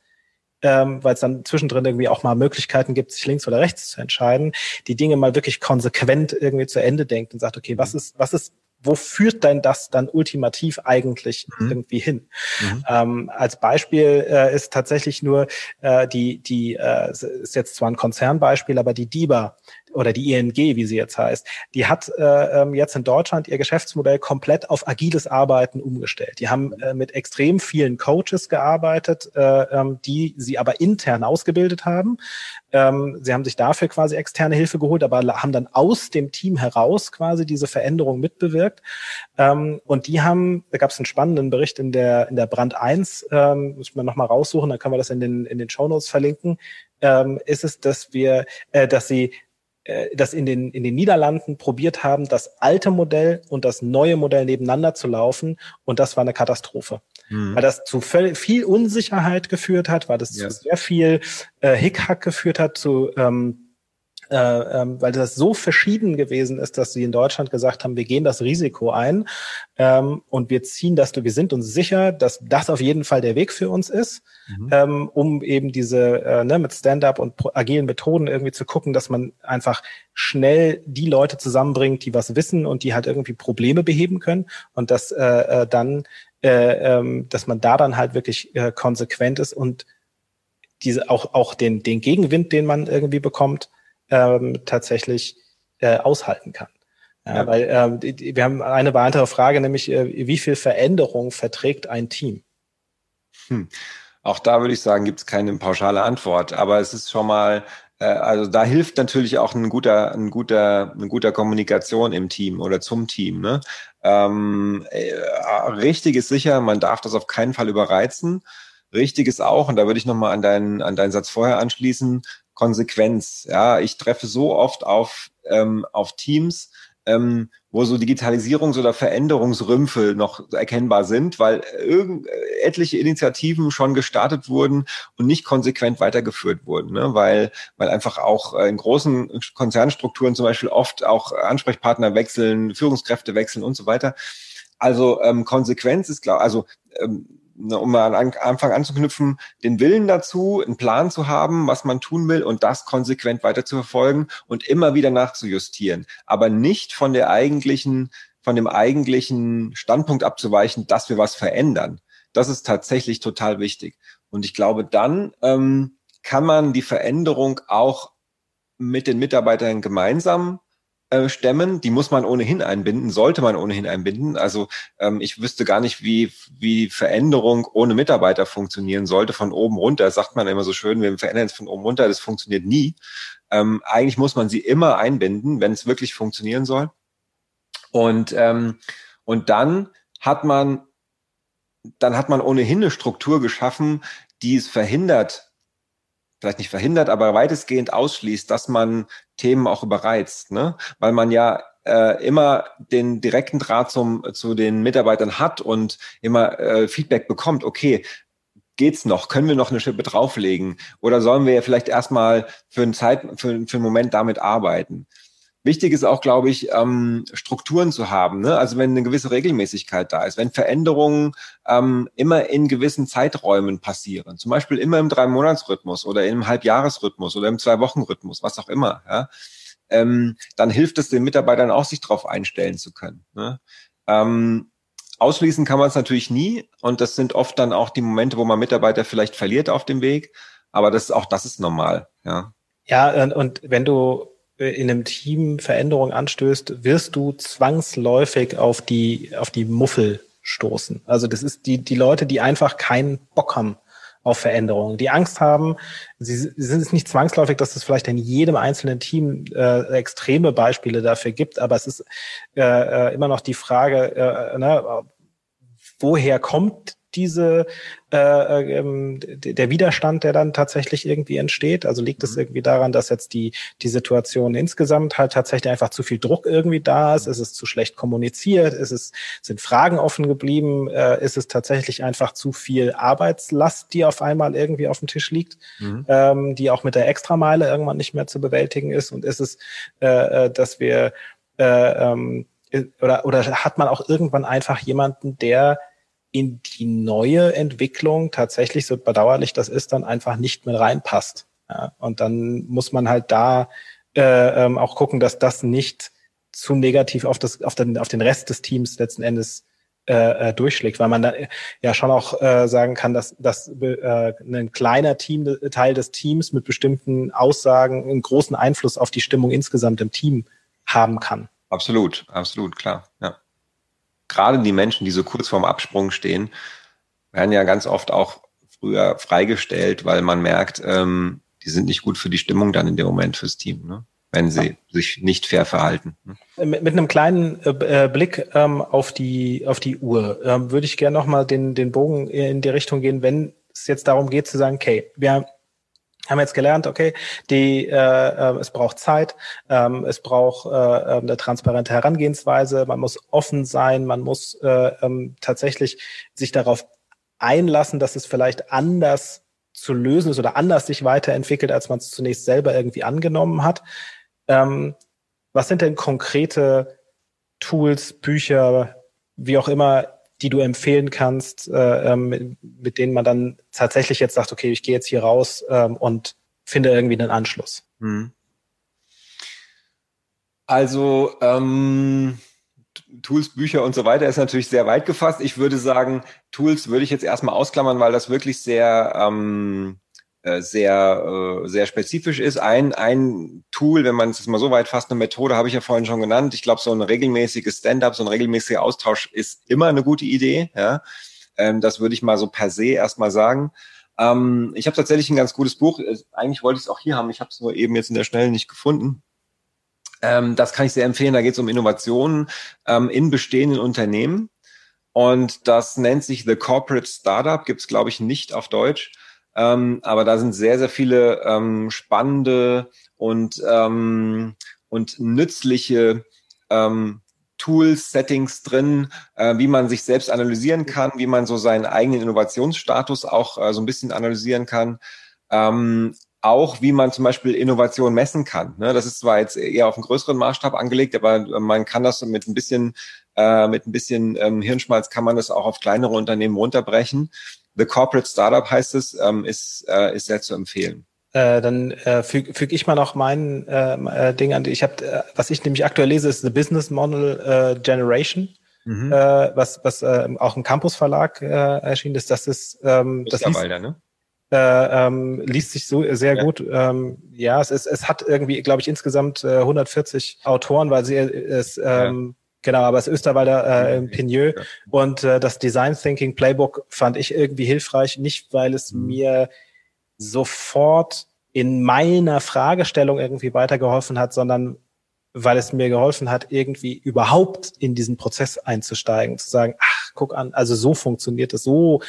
ähm, weil es dann zwischendrin irgendwie auch mal Möglichkeiten gibt, sich links oder rechts zu entscheiden, die Dinge mal wirklich konsequent irgendwie zu Ende denkt und sagt, okay, was mhm. ist, was ist wo führt denn das dann ultimativ eigentlich mhm. irgendwie hin? Mhm. Ähm, als Beispiel äh, ist tatsächlich nur äh, die, die äh, ist jetzt zwar ein Konzernbeispiel, aber die DIBA, oder die ING, wie sie jetzt heißt, die hat äh, ähm, jetzt in Deutschland ihr Geschäftsmodell komplett auf agiles Arbeiten umgestellt. Die haben äh, mit extrem vielen Coaches gearbeitet, äh, ähm, die sie aber intern ausgebildet haben. Ähm, sie haben sich dafür quasi externe Hilfe geholt, aber haben dann aus dem Team heraus quasi diese Veränderung mitbewirkt. Ähm, und die haben, da gab es einen spannenden Bericht in der in der Brand 1, ähm, muss mir nochmal raussuchen, dann können wir das in den in den Show Notes verlinken. Ähm, ist es, dass wir, äh, dass sie das in den, in den Niederlanden probiert haben, das alte Modell und das neue Modell nebeneinander zu laufen. Und das war eine Katastrophe. Mhm. Weil das zu viel Unsicherheit geführt hat, weil das ja. zu sehr viel äh, Hickhack geführt hat, zu äh, ähm, weil das so verschieden gewesen ist, dass sie in Deutschland gesagt haben, wir gehen das Risiko ein ähm, und wir ziehen das, wir sind uns sicher, dass das auf jeden Fall der Weg für uns ist, mhm. ähm, um eben diese äh, ne, mit Stand-up und agilen Methoden irgendwie zu gucken, dass man einfach schnell die Leute zusammenbringt, die was wissen und die halt irgendwie Probleme beheben können und dass äh, äh, dann, äh, ähm, dass man da dann halt wirklich äh, konsequent ist und diese auch auch den den Gegenwind, den man irgendwie bekommt, ähm, tatsächlich äh, aushalten kann. Ja, ja. Weil ähm, wir haben eine weitere Frage, nämlich äh, wie viel Veränderung verträgt ein Team? Hm. Auch da würde ich sagen, gibt es keine pauschale Antwort, aber es ist schon mal, äh, also da hilft natürlich auch ein guter, ein guter, eine guter Kommunikation im Team oder zum Team. Ne? Ähm, äh, richtig ist sicher, man darf das auf keinen Fall überreizen. Richtig ist auch, und da würde ich nochmal an deinen, an deinen Satz vorher anschließen, Konsequenz. Ja, ich treffe so oft auf, ähm, auf Teams, ähm, wo so Digitalisierungs- oder Veränderungsrümpfe noch erkennbar sind, weil irgend, etliche Initiativen schon gestartet wurden und nicht konsequent weitergeführt wurden, ne? weil, weil einfach auch in großen Konzernstrukturen zum Beispiel oft auch Ansprechpartner wechseln, Führungskräfte wechseln und so weiter. Also ähm, Konsequenz ist klar, also ähm, um mal an Anfang anzuknüpfen, den Willen dazu, einen Plan zu haben, was man tun will und das konsequent weiter zu verfolgen und immer wieder nachzujustieren, aber nicht von der eigentlichen, von dem eigentlichen Standpunkt abzuweichen, dass wir was verändern. Das ist tatsächlich total wichtig. Und ich glaube, dann ähm, kann man die Veränderung auch mit den Mitarbeitern gemeinsam äh, stemmen. Die muss man ohnehin einbinden, sollte man ohnehin einbinden. Also ähm, ich wüsste gar nicht, wie, wie Veränderung ohne Mitarbeiter funktionieren sollte, von oben runter. Das sagt man immer so schön, wir verändern es von oben runter, das funktioniert nie. Ähm, eigentlich muss man sie immer einbinden, wenn es wirklich funktionieren soll. Und, ähm, und dann hat man, dann hat man ohnehin eine Struktur geschaffen, die es verhindert, vielleicht nicht verhindert, aber weitestgehend ausschließt, dass man Themen auch überreizt, ne? Weil man ja äh, immer den direkten Draht zum, zu den Mitarbeitern hat und immer äh, Feedback bekommt, okay, geht's noch? Können wir noch eine Schippe drauflegen? Oder sollen wir vielleicht erstmal für einen Zeit, für, für einen Moment damit arbeiten? Wichtig ist auch, glaube ich, ähm, Strukturen zu haben. Ne? Also wenn eine gewisse Regelmäßigkeit da ist, wenn Veränderungen ähm, immer in gewissen Zeiträumen passieren, zum Beispiel immer im Drei-Monats-Rhythmus oder im Halbjahresrhythmus oder im Zwei-Wochen-Rhythmus, was auch immer, ja? ähm, dann hilft es den Mitarbeitern auch, sich darauf einstellen zu können. Ne? Ähm, ausschließen kann man es natürlich nie und das sind oft dann auch die Momente, wo man Mitarbeiter vielleicht verliert auf dem Weg, aber das auch das ist normal. Ja, ja und, und wenn du in einem Team Veränderungen anstößt, wirst du zwangsläufig auf die, auf die Muffel stoßen. Also das ist die, die Leute, die einfach keinen Bock haben auf Veränderungen, die Angst haben. Sie, sie sind es nicht zwangsläufig, dass es vielleicht in jedem einzelnen Team äh, extreme Beispiele dafür gibt, aber es ist äh, äh immer noch die Frage, äh, ne, woher kommt diese äh, äh, ähm, der Widerstand, der dann tatsächlich irgendwie entsteht? Also liegt es mhm. irgendwie daran, dass jetzt die die Situation insgesamt halt tatsächlich einfach zu viel Druck irgendwie da ist? Ist es zu schlecht kommuniziert? Ist es sind Fragen offen geblieben? Äh, ist es tatsächlich einfach zu viel Arbeitslast, die auf einmal irgendwie auf dem Tisch liegt, mhm. ähm, die auch mit der Extrameile irgendwann nicht mehr zu bewältigen ist? Und ist es, äh, äh dass wir äh, ähm, oder, oder hat man auch irgendwann einfach jemanden, der in die neue Entwicklung tatsächlich, so bedauerlich das ist, dann einfach nicht mehr reinpasst. Ja, und dann muss man halt da äh, ähm, auch gucken, dass das nicht zu negativ auf, das, auf, den, auf den Rest des Teams letzten Endes äh, äh, durchschlägt, weil man da ja schon auch äh, sagen kann, dass, dass äh, ein kleiner Team, Teil des Teams mit bestimmten Aussagen einen großen Einfluss auf die Stimmung insgesamt im Team haben kann. Absolut, absolut, klar. Ja gerade die Menschen, die so kurz vorm Absprung stehen, werden ja ganz oft auch früher freigestellt, weil man merkt, ähm, die sind nicht gut für die Stimmung dann in dem Moment fürs Team, ne? wenn sie ja. sich nicht fair verhalten. Ne? Mit, mit einem kleinen äh, äh, Blick ähm, auf die auf die Uhr ähm, würde ich gerne nochmal den den Bogen in die Richtung gehen, wenn es jetzt darum geht zu sagen, okay, wir haben jetzt gelernt, okay, die, äh, äh, es braucht Zeit, ähm, es braucht äh, ähm, eine transparente Herangehensweise, man muss offen sein, man muss äh, ähm, tatsächlich sich darauf einlassen, dass es vielleicht anders zu lösen ist oder anders sich weiterentwickelt, als man es zunächst selber irgendwie angenommen hat. Ähm, was sind denn konkrete Tools, Bücher, wie auch immer, die du empfehlen kannst, äh, ähm, mit, mit, denen man dann tatsächlich jetzt sagt, okay, ich gehe jetzt hier raus ähm, und finde irgendwie einen Anschluss? Hm. Also ähm, Tools, Bücher und so weiter ist natürlich sehr weit gefasst. Ich würde sagen, Tools würde ich jetzt erstmal ausklammern, weil das wirklich sehr ähm, äh, sehr, äh, sehr spezifisch ist. Ein, ein Tool, wenn man es mal so weit fasst, eine Methode habe ich ja vorhin schon genannt. Ich glaube, so ein regelmäßiges Stand-up, so ein regelmäßiger Austausch ist immer eine gute Idee. Ja? Ähm, das würde ich mal so per se erstmal sagen. Ähm, ich habe tatsächlich ein ganz gutes Buch. Äh, eigentlich wollte ich es auch hier haben. Ich habe es nur eben jetzt in der Schnelle nicht gefunden. Ähm, das kann ich sehr empfehlen. Da geht es um Innovationen in bestehenden Unternehmen. Und das nennt sich The Corporate Startup. Gibt es, glaube ich, nicht auf Deutsch. Ähm, aber da sind sehr, sehr viele ähm, spannende und, ähm, und nützliche ähm, Tools, Settings drin, äh, wie man sich selbst analysieren kann, wie man so seinen eigenen Innovationsstatus auch äh, so ein bisschen analysieren kann. Ähm, auch wie man zum Beispiel Innovation messen kann. Ne? Das ist zwar jetzt eher auf einen größeren Maßstab angelegt, aber man kann das mit ein bisschen, äh, mit ein bisschen ähm, Hirnschmalz kann man das auch auf kleinere Unternehmen runterbrechen. The Corporate Startup heißt es, ähm, ist, äh, ist sehr zu empfehlen. Äh, dann äh, füge füg ich mal noch mein äh, äh, Ding an. Ich habe, äh, was ich nämlich aktuell lese, ist The Business Model äh, Generation, mhm. äh, was, was äh, auch im Campus Verlag äh, erschienen ist. Das ist, ähm, das liest, ne? Äh, ähm, liest sich so sehr ja. gut. Ähm, ja, es, ist, es hat irgendwie, glaube ich, insgesamt äh, 140 Autoren, weil sie es ähm, ja. Genau, aber es ist Österwalder äh, Pigneux ja. und äh, das Design Thinking Playbook fand ich irgendwie hilfreich, nicht weil es mhm. mir sofort in meiner Fragestellung irgendwie weitergeholfen hat, sondern weil es mir geholfen hat, irgendwie überhaupt in diesen Prozess einzusteigen, zu sagen, ach, guck an, also so funktioniert es, so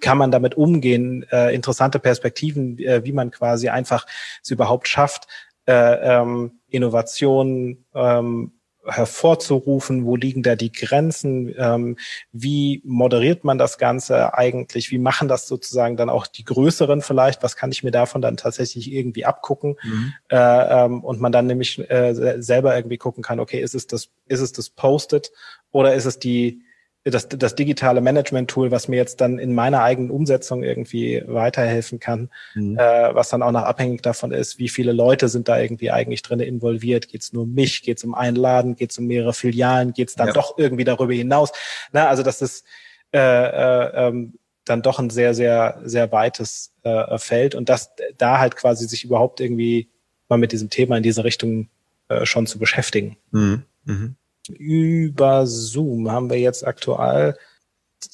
kann man damit umgehen, äh, interessante Perspektiven, äh, wie man quasi einfach es überhaupt schafft, äh, ähm, Innovationen ähm, hervorzurufen, wo liegen da die Grenzen, ähm, wie moderiert man das Ganze eigentlich, wie machen das sozusagen dann auch die Größeren vielleicht, was kann ich mir davon dann tatsächlich irgendwie abgucken mhm. äh, ähm, und man dann nämlich äh, selber irgendwie gucken kann, okay, ist es das, ist es das Posted oder ist es die das, das digitale Management-Tool, was mir jetzt dann in meiner eigenen Umsetzung irgendwie weiterhelfen kann, mhm. äh, was dann auch noch abhängig davon ist, wie viele Leute sind da irgendwie eigentlich drin involviert. Geht es nur um mich? Geht es um einen Laden? Geht es um mehrere Filialen? Geht es dann ja. doch irgendwie darüber hinaus? Na, also das ist äh, äh, ähm, dann doch ein sehr, sehr, sehr weites äh, Feld und das da halt quasi sich überhaupt irgendwie mal mit diesem Thema in diese Richtung äh, schon zu beschäftigen. Mhm. Mhm über Zoom haben wir jetzt aktuell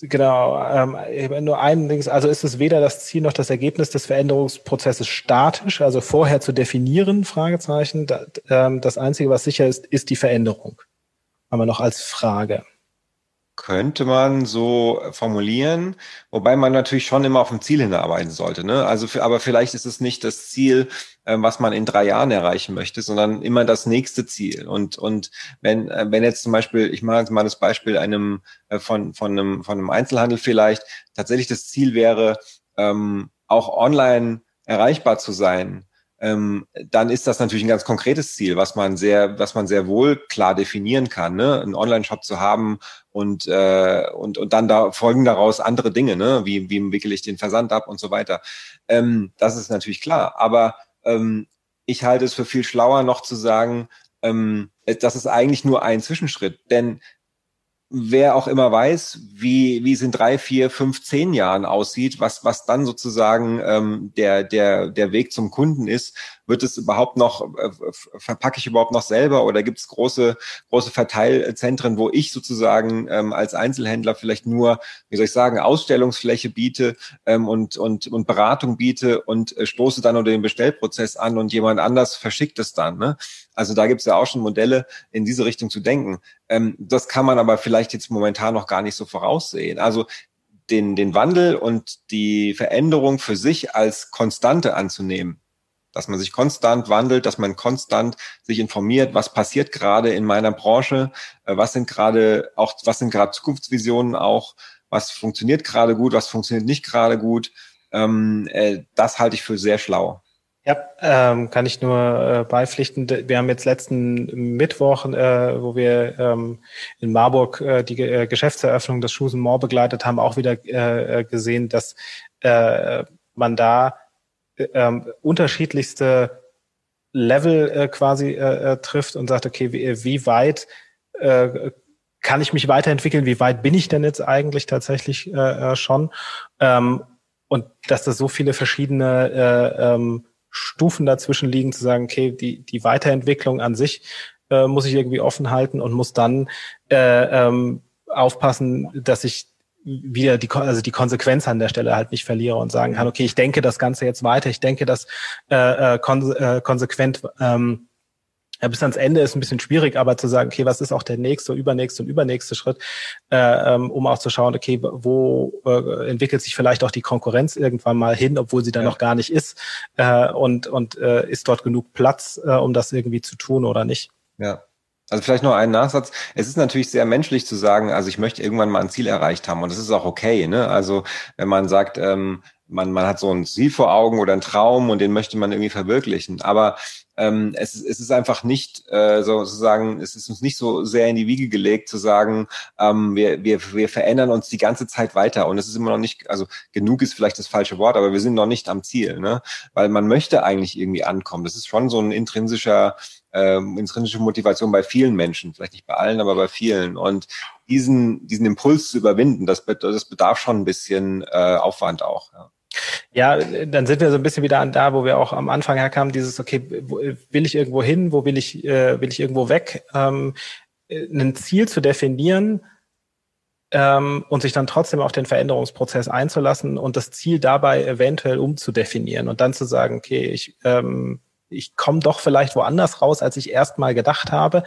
Genau, ähm, nur ein Ding, also ist es weder das Ziel noch das Ergebnis des Veränderungsprozesses statisch, also vorher zu definieren, Fragezeichen. Da, ähm, das Einzige, was sicher ist, ist die Veränderung. Haben wir noch als Frage. Könnte man so formulieren, wobei man natürlich schon immer auf ein Ziel hinarbeiten sollte. Ne? Also, für, aber vielleicht ist es nicht das Ziel, äh, was man in drei Jahren erreichen möchte, sondern immer das nächste Ziel. Und und wenn äh, wenn jetzt zum Beispiel, ich mache jetzt mal das Beispiel einem äh, von von einem von einem Einzelhandel vielleicht tatsächlich das Ziel wäre, ähm, auch online erreichbar zu sein ähm, dann ist das natürlich ein ganz konkretes Ziel, was man sehr, was man sehr wohl klar definieren kann, ne? einen Online-Shop zu haben und äh, und und dann da folgen daraus andere Dinge, ne? Wie wie wickel ich den Versand ab und so weiter. Ähm, das ist natürlich klar, aber ähm, ich halte es für viel schlauer, noch zu sagen, ähm, das ist eigentlich nur ein Zwischenschritt, denn wer auch immer weiß, wie, wie es in drei, vier, fünf, zehn Jahren aussieht, was, was dann sozusagen ähm, der, der, der Weg zum Kunden ist, wird es überhaupt noch, äh, verpacke ich überhaupt noch selber oder gibt es große, große Verteilzentren, wo ich sozusagen ähm, als Einzelhändler vielleicht nur, wie soll ich sagen, Ausstellungsfläche biete ähm, und, und, und Beratung biete und äh, stoße dann unter den Bestellprozess an und jemand anders verschickt es dann. Ne? Also da gibt es ja auch schon Modelle, in diese Richtung zu denken. Ähm, das kann man aber vielleicht jetzt momentan noch gar nicht so voraussehen. Also den, den Wandel und die Veränderung für sich als Konstante anzunehmen, dass man sich konstant wandelt, dass man konstant sich informiert, was passiert gerade in meiner Branche, äh, was sind gerade auch, was sind gerade Zukunftsvisionen auch, was funktioniert gerade gut, was funktioniert nicht gerade gut. Ähm, äh, das halte ich für sehr schlau. Ja, ähm, kann ich nur äh, beipflichten. Wir haben jetzt letzten Mittwoch, äh, wo wir ähm, in Marburg äh, die äh, Geschäftseröffnung des Shoes More begleitet haben, auch wieder äh, äh, gesehen, dass äh, man da äh, unterschiedlichste Level äh, quasi äh, äh, trifft und sagt, okay, wie, wie weit äh, kann ich mich weiterentwickeln? Wie weit bin ich denn jetzt eigentlich tatsächlich äh, äh schon? Ähm, und dass da so viele verschiedene äh, ähm, Stufen dazwischen liegen, zu sagen, okay, die, die Weiterentwicklung an sich äh, muss ich irgendwie offen halten und muss dann äh, ähm, aufpassen, dass ich wieder die, also die Konsequenz an der Stelle halt nicht verliere und sagen kann, okay, ich denke das Ganze jetzt weiter, ich denke das äh, äh, konse äh, konsequent ähm, ja, bis ans Ende ist ein bisschen schwierig, aber zu sagen, okay, was ist auch der nächste, übernächste und übernächste Schritt, äh, ähm, um auch zu schauen, okay, wo äh, entwickelt sich vielleicht auch die Konkurrenz irgendwann mal hin, obwohl sie da ja. noch gar nicht ist, äh, und und äh, ist dort genug Platz, äh, um das irgendwie zu tun oder nicht? Ja. Also vielleicht noch einen Nachsatz. Es ist natürlich sehr menschlich zu sagen, also ich möchte irgendwann mal ein Ziel erreicht haben und das ist auch okay. Ne? Also wenn man sagt, ähm, man, man hat so ein Ziel vor Augen oder einen Traum und den möchte man irgendwie verwirklichen. Aber ähm, es, es ist einfach nicht äh, sozusagen, es ist uns nicht so sehr in die Wiege gelegt zu sagen, ähm, wir, wir, wir verändern uns die ganze Zeit weiter und es ist immer noch nicht, also genug ist vielleicht das falsche Wort, aber wir sind noch nicht am Ziel, ne? Weil man möchte eigentlich irgendwie ankommen. Das ist schon so ein intrinsischer ähm, intrinsische Motivation bei vielen Menschen, vielleicht nicht bei allen, aber bei vielen. Und diesen, diesen Impuls zu überwinden, das, das bedarf schon ein bisschen äh, Aufwand auch. Ja. Ja, dann sind wir so ein bisschen wieder an da, wo wir auch am Anfang herkamen, dieses, okay, will ich irgendwo hin, wo will ich, äh, will ich irgendwo weg, ähm, ein Ziel zu definieren ähm, und sich dann trotzdem auf den Veränderungsprozess einzulassen und das Ziel dabei eventuell umzudefinieren und dann zu sagen, okay, ich, ähm, ich komme doch vielleicht woanders raus, als ich erst mal gedacht habe,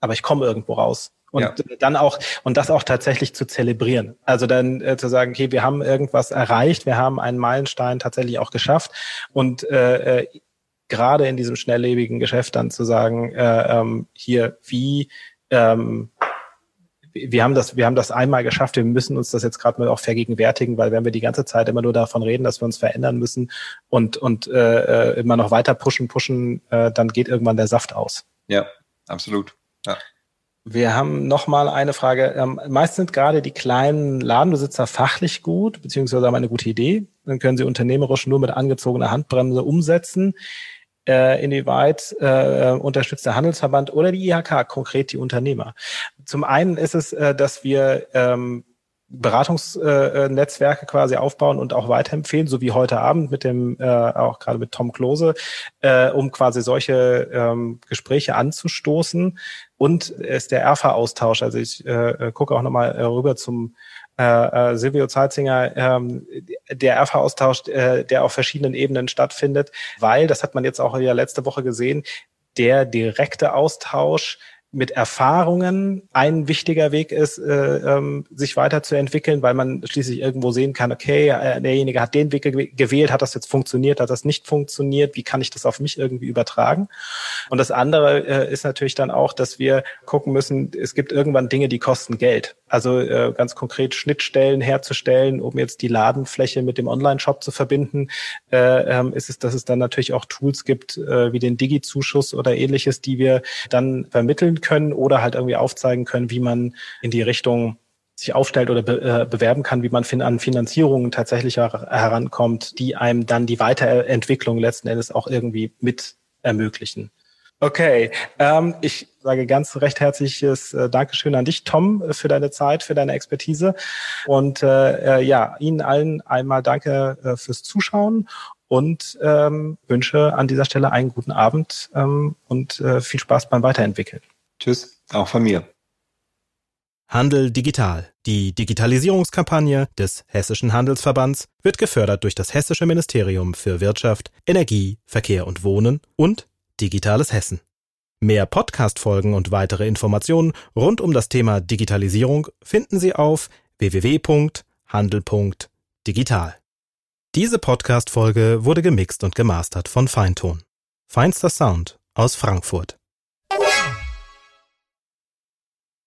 aber ich komme irgendwo raus. Und ja. dann auch, und das auch tatsächlich zu zelebrieren. Also dann äh, zu sagen, okay, wir haben irgendwas erreicht, wir haben einen Meilenstein tatsächlich auch geschafft. Und äh, äh, gerade in diesem schnelllebigen Geschäft dann zu sagen, äh, ähm, hier, wie ähm, wir haben das, wir haben das einmal geschafft. Wir müssen uns das jetzt gerade mal auch vergegenwärtigen, weil wenn wir die ganze Zeit immer nur davon reden, dass wir uns verändern müssen und und äh, äh immer noch weiter pushen, pushen, äh, dann geht irgendwann der Saft aus. Ja, absolut. Ja. Wir haben noch mal eine Frage. Ähm, meist sind gerade die kleinen Ladenbesitzer fachlich gut, beziehungsweise haben eine gute Idee. Dann können sie unternehmerisch nur mit angezogener Handbremse umsetzen. Äh, inwieweit äh, unterstützt der Handelsverband oder die IHK konkret die Unternehmer? Zum einen ist es, äh, dass wir ähm, Beratungsnetzwerke äh, quasi aufbauen und auch weiterempfehlen, so wie heute Abend mit dem, äh, auch gerade mit Tom Klose, äh, um quasi solche ähm, Gespräche anzustoßen. Und ist der ERFA-Austausch. Also ich äh, gucke auch nochmal äh, rüber zum äh, äh, Silvio Zeitzinger, ähm, der ERFA-Austausch, äh, der auf verschiedenen Ebenen stattfindet, weil, das hat man jetzt auch ja letzte Woche gesehen, der direkte Austausch mit Erfahrungen ein wichtiger Weg ist, äh, ähm, sich weiterzuentwickeln, weil man schließlich irgendwo sehen kann, okay, äh, derjenige hat den Weg gewählt, hat das jetzt funktioniert, hat das nicht funktioniert, wie kann ich das auf mich irgendwie übertragen? Und das andere äh, ist natürlich dann auch, dass wir gucken müssen, es gibt irgendwann Dinge, die kosten Geld. Also äh, ganz konkret Schnittstellen herzustellen, um jetzt die Ladenfläche mit dem Online-Shop zu verbinden, äh, ähm, ist es, dass es dann natürlich auch Tools gibt, äh, wie den Digi-Zuschuss oder ähnliches, die wir dann vermitteln können oder halt irgendwie aufzeigen können, wie man in die Richtung sich aufstellt oder be äh, bewerben kann, wie man fin an Finanzierungen tatsächlich herankommt, die einem dann die Weiterentwicklung letzten Endes auch irgendwie mit ermöglichen. Okay, ähm, ich sage ganz recht herzliches äh, Dankeschön an dich, Tom, für deine Zeit, für deine Expertise und äh, äh, ja, Ihnen allen einmal danke äh, fürs Zuschauen und ähm, wünsche an dieser Stelle einen guten Abend ähm, und äh, viel Spaß beim Weiterentwickeln. Tschüss, auch von mir. Handel digital. Die Digitalisierungskampagne des Hessischen Handelsverbands wird gefördert durch das Hessische Ministerium für Wirtschaft, Energie, Verkehr und Wohnen und Digitales Hessen. Mehr Podcast-Folgen und weitere Informationen rund um das Thema Digitalisierung finden Sie auf www.handel.digital. Diese Podcast-Folge wurde gemixt und gemastert von Feinton. Feinster Sound aus Frankfurt.